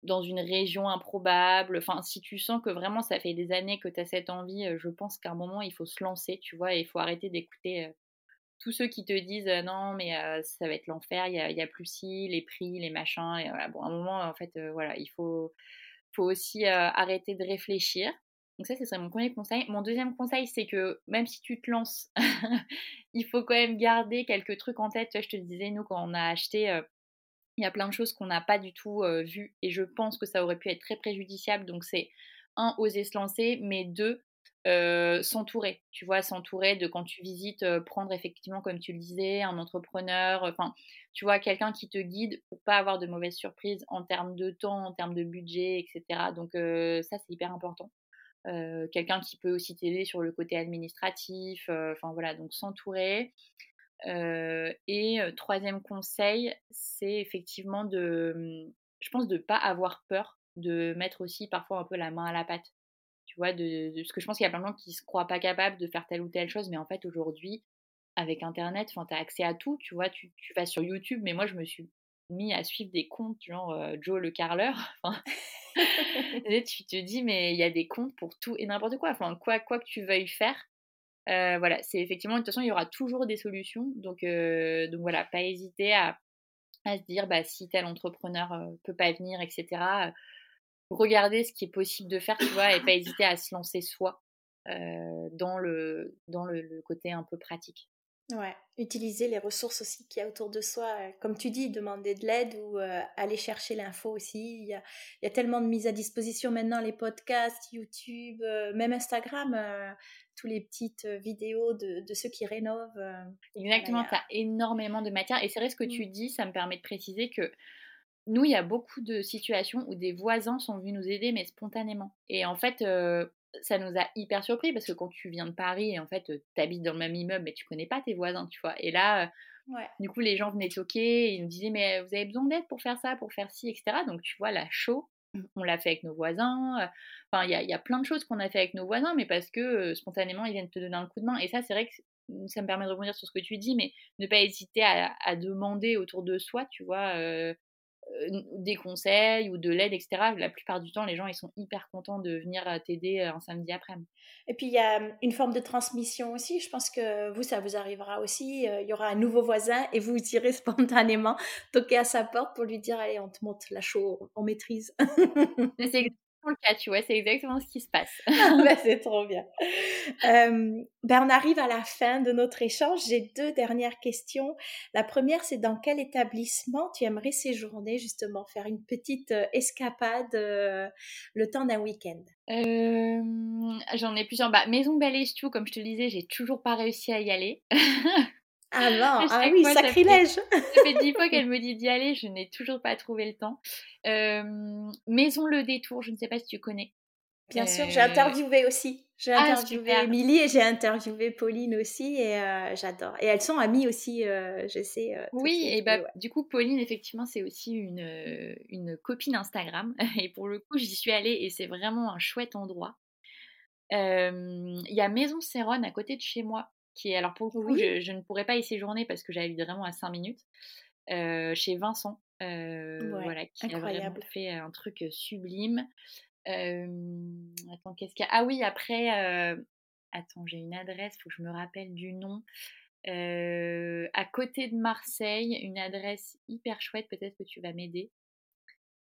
dans une région improbable, enfin, si tu sens que vraiment ça fait des années que tu as cette envie, je pense qu'à un moment, il faut se lancer, tu vois, et il faut arrêter d'écouter tous ceux qui te disent non, mais ça va être l'enfer, il y a, plus si, les prix, les machins, et voilà, bon, à un moment, en fait, voilà, il faut, faut aussi arrêter de réfléchir donc ça, ce serait mon premier conseil. Mon deuxième conseil, c'est que même si tu te lances, (laughs) il faut quand même garder quelques trucs en tête. je te disais, nous, quand on a acheté, euh, il y a plein de choses qu'on n'a pas du tout euh, vues et je pense que ça aurait pu être très préjudiciable. Donc c'est, un, oser se lancer, mais deux, euh, s'entourer. Tu vois, s'entourer de quand tu visites, prendre effectivement, comme tu le disais, un entrepreneur, enfin, tu vois, quelqu'un qui te guide pour pas avoir de mauvaises surprises en termes de temps, en termes de budget, etc. Donc ça, c'est hyper important. Euh, quelqu'un qui peut aussi t'aider sur le côté administratif, euh, enfin voilà, donc s'entourer. Euh, et troisième conseil, c'est effectivement de, mmh, je pense, de pas avoir peur, de mettre aussi parfois un peu la main à la pâte. Vois, de, parce que je pense qu'il y a plein de gens qui se croient pas capables de faire telle ou telle chose, mais en fait aujourd'hui, avec Internet, tu as accès à tout, tu vois, tu, tu, vas sur YouTube, mais moi, je me suis mis à suivre des comptes genre Joe le carleur. (laughs) (laughs) tu te dis, mais il y a des comptes pour tout et n'importe quoi. Enfin, quoi, quoi que tu veuilles faire, voilà, c'est effectivement, de toute façon, il y aura toujours des solutions. Donc, donc voilà, pas hésiter à, à se dire, bah, si tel entrepreneur peut pas venir, etc., regarder ce qui est possible de faire, tu vois, et pas hésiter à se lancer soi dans, le, dans le côté un peu pratique. Ouais, utiliser les ressources aussi qu'il y a autour de soi. Euh, comme tu dis, demander de l'aide ou euh, aller chercher l'info aussi. Il y, a, il y, a, tellement de mises à disposition maintenant, les podcasts, YouTube, euh, même Instagram, tous les petites vidéos de, de ceux qui rénovent. Exactement, tu as énormément de matière. Et c'est vrai ce que tu mmh. dis, ça me permet de préciser que nous, il y a beaucoup de situations où des voisins sont venus nous aider, mais spontanément. Et en fait, ça nous a hyper surpris parce que quand tu viens de Paris, en fait, tu habites dans le même immeuble, mais tu connais pas tes voisins, tu vois. Et là, du coup, les gens venaient toquer, ils nous disaient, mais vous avez besoin d'aide pour faire ça, pour faire ci, etc. Donc, tu vois, la show, (clears throat) on l'a fait avec nos voisins. Enfin, il y a, y a, plein de choses qu'on a fait avec nos voisins, mais parce que spontanément, ils viennent te donner un coup de main. Et ça, c'est vrai que ça me permet de rebondir sur ce que tu dis, mais ne pas hésiter à, à demander autour de soi, tu vois, euh, des conseils ou de l'aide, etc. La plupart du temps, les gens, ils sont hyper contents de venir euh, t'aider euh, un samedi après-midi. Et puis, il y a une forme de transmission aussi. Je pense que vous, ça vous arrivera aussi. Il y aura un nouveau voisin et vous irez (laughs) spontanément toquer à sa porte pour lui dire, allez, on te monte la chaux, on maîtrise. C'est le cas, tu vois, c'est exactement ce qui se passe. (laughs) Bah, c'est trop bien. ben, on arrive à la fin de notre échange. J'ai deux dernières questions. La première, c'est dans quel établissement tu aimerais séjourner, justement, faire une petite escapade le temps d'un week-end? J'en ai plusieurs. Bah, Maison Belle tout, comme je te le disais, j'ai toujours pas réussi à y aller. (laughs) Ah non, ah oui, sacrilège. Ça fait, dix fois qu'elle (laughs) me dit d'y aller, je n'ai toujours pas trouvé le temps. Maison Le Détour, je ne sais pas si tu connais. Bien sûr, j'ai interviewé aussi. J'ai ah, interviewé Émilie et j'ai interviewé Pauline aussi et j'adore. Et elles sont amies aussi, je sais. oui, et bah, du coup, Pauline, effectivement, c'est aussi une, une copine Instagram. (laughs) Et pour le coup, j'y suis allée et c'est vraiment un chouette endroit. Il y a Maison Céronne à côté de chez moi qui est, alors pour le coup, je, ne pourrais pas y séjourner parce que j'habite vraiment à 5 minutes, chez Vincent, voilà, qui a vraiment fait un truc sublime. attends, qu'est-ce qu'il y a? Ah oui, après, attends, j'ai une adresse, faut que je me rappelle du nom. à côté de Marseille, une adresse hyper chouette, peut-être que tu vas m'aider.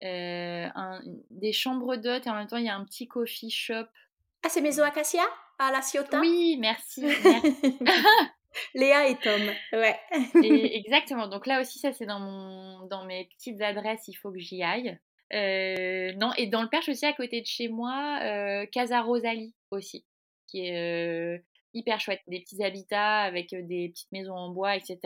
des chambres d'hôtes et en même temps il y a un petit coffee shop. Ah, c'est Maison Acacia à la Ciotat? Oui, (laughs) merci. Léa et Tom, ouais. (laughs) exactement. Donc là aussi, ça c'est dans mon dans mes petites adresses. Il faut que j'y aille. Euh, non, et dans le Perche aussi à côté de chez moi, euh, Casa Rosalie aussi, qui est euh, hyper chouette. Des petits habitats avec des petites maisons en bois, etc.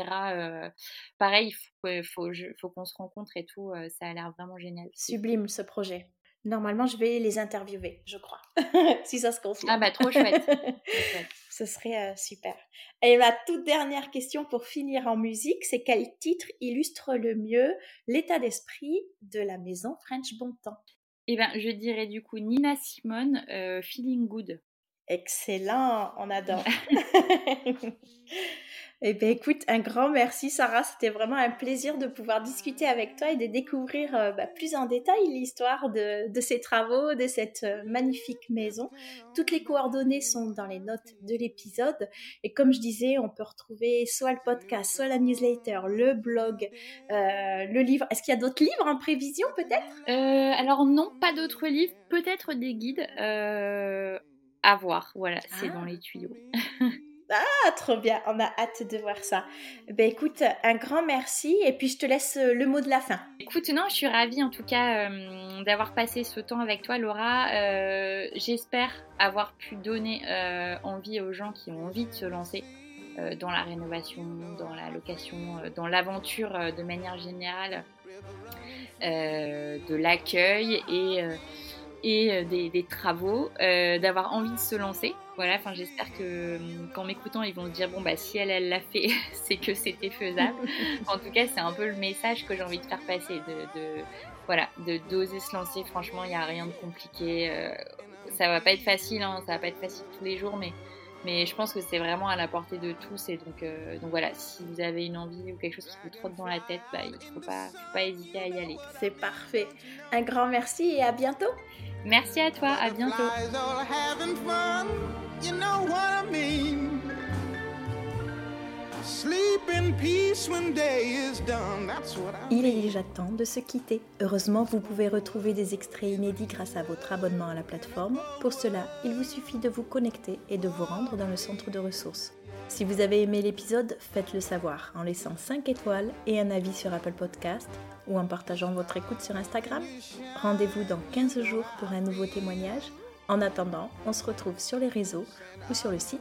pareil, il faut, faut, faut qu'on se rencontre et tout. ça a l'air vraiment génial. Sublime ce projet. Normalement, je vais les interviewer, je crois, (laughs) si ça se confirme. Ah bah trop chouette. (laughs) Ce serait euh, super. Et ma toute dernière question pour finir en musique, c'est quel titre illustre le mieux l'état d'esprit de la maison French Bon Temps Eh ben, je dirais du coup Nina Simone, euh, Feeling Good. Excellent, on adore. (laughs) Eh bien, écoute, un grand merci, Sarah. C'était vraiment un plaisir de pouvoir discuter avec toi et de découvrir euh, bah, plus en détail l'histoire de, ces travaux, de cette euh, magnifique maison. Toutes les coordonnées sont dans les notes de l'épisode. Et comme je disais, on peut retrouver soit le podcast, soit la newsletter, le blog, euh, le livre. Est-ce qu'il y a d'autres livres en prévision, peut-être? Alors, non, pas d'autres livres. Peut-être des guides. à voir. Voilà, c'est dans ah. les tuyaux. (laughs) Ah, trop bien, on a hâte de voir ça. Ben écoute, un grand merci et puis je te laisse euh, le mot de la fin. Écoute, non, je suis ravie en tout cas euh, d'avoir passé ce temps avec toi, Laura. Euh, j'espère avoir pu donner envie aux gens qui ont envie de se lancer dans la rénovation, dans la location, dans l'aventure de manière générale, de l'accueil et des, travaux, d'avoir envie de se lancer. Voilà, enfin j'espère que hum, qu'en m'écoutant ils vont se dire bon bah si elle elle l'a fait, (laughs) c'est que c'était faisable. (laughs) en tout cas c'est un peu le message que j'ai envie de faire passer, de, voilà, de d'oser se lancer. Franchement il n'y a rien de compliqué. Euh, ça va pas être facile, hein, ça va pas être facile tous les jours, mais Mais je pense que c'est vraiment à la portée de tous. Et donc, donc voilà, si vous avez une envie ou quelque chose qui vous trotte dans la tête, bah, il ne faut pas, faut pas hésiter à y aller. C'est parfait. Un grand merci et à bientôt. Merci à toi, à bientôt. Il est déjà temps de se quitter. Heureusement, vous pouvez retrouver des extraits inédits grâce à votre abonnement à la plateforme. Pour cela, il vous suffit de vous connecter et de vous rendre dans le centre de ressources. Si vous avez aimé l'épisode, faites-le savoir en laissant 5 étoiles et un avis sur Apple Podcast ou en partageant votre écoute sur Instagram. Rendez-vous dans 15 jours pour un nouveau témoignage. En attendant, on se retrouve sur les réseaux ou sur le site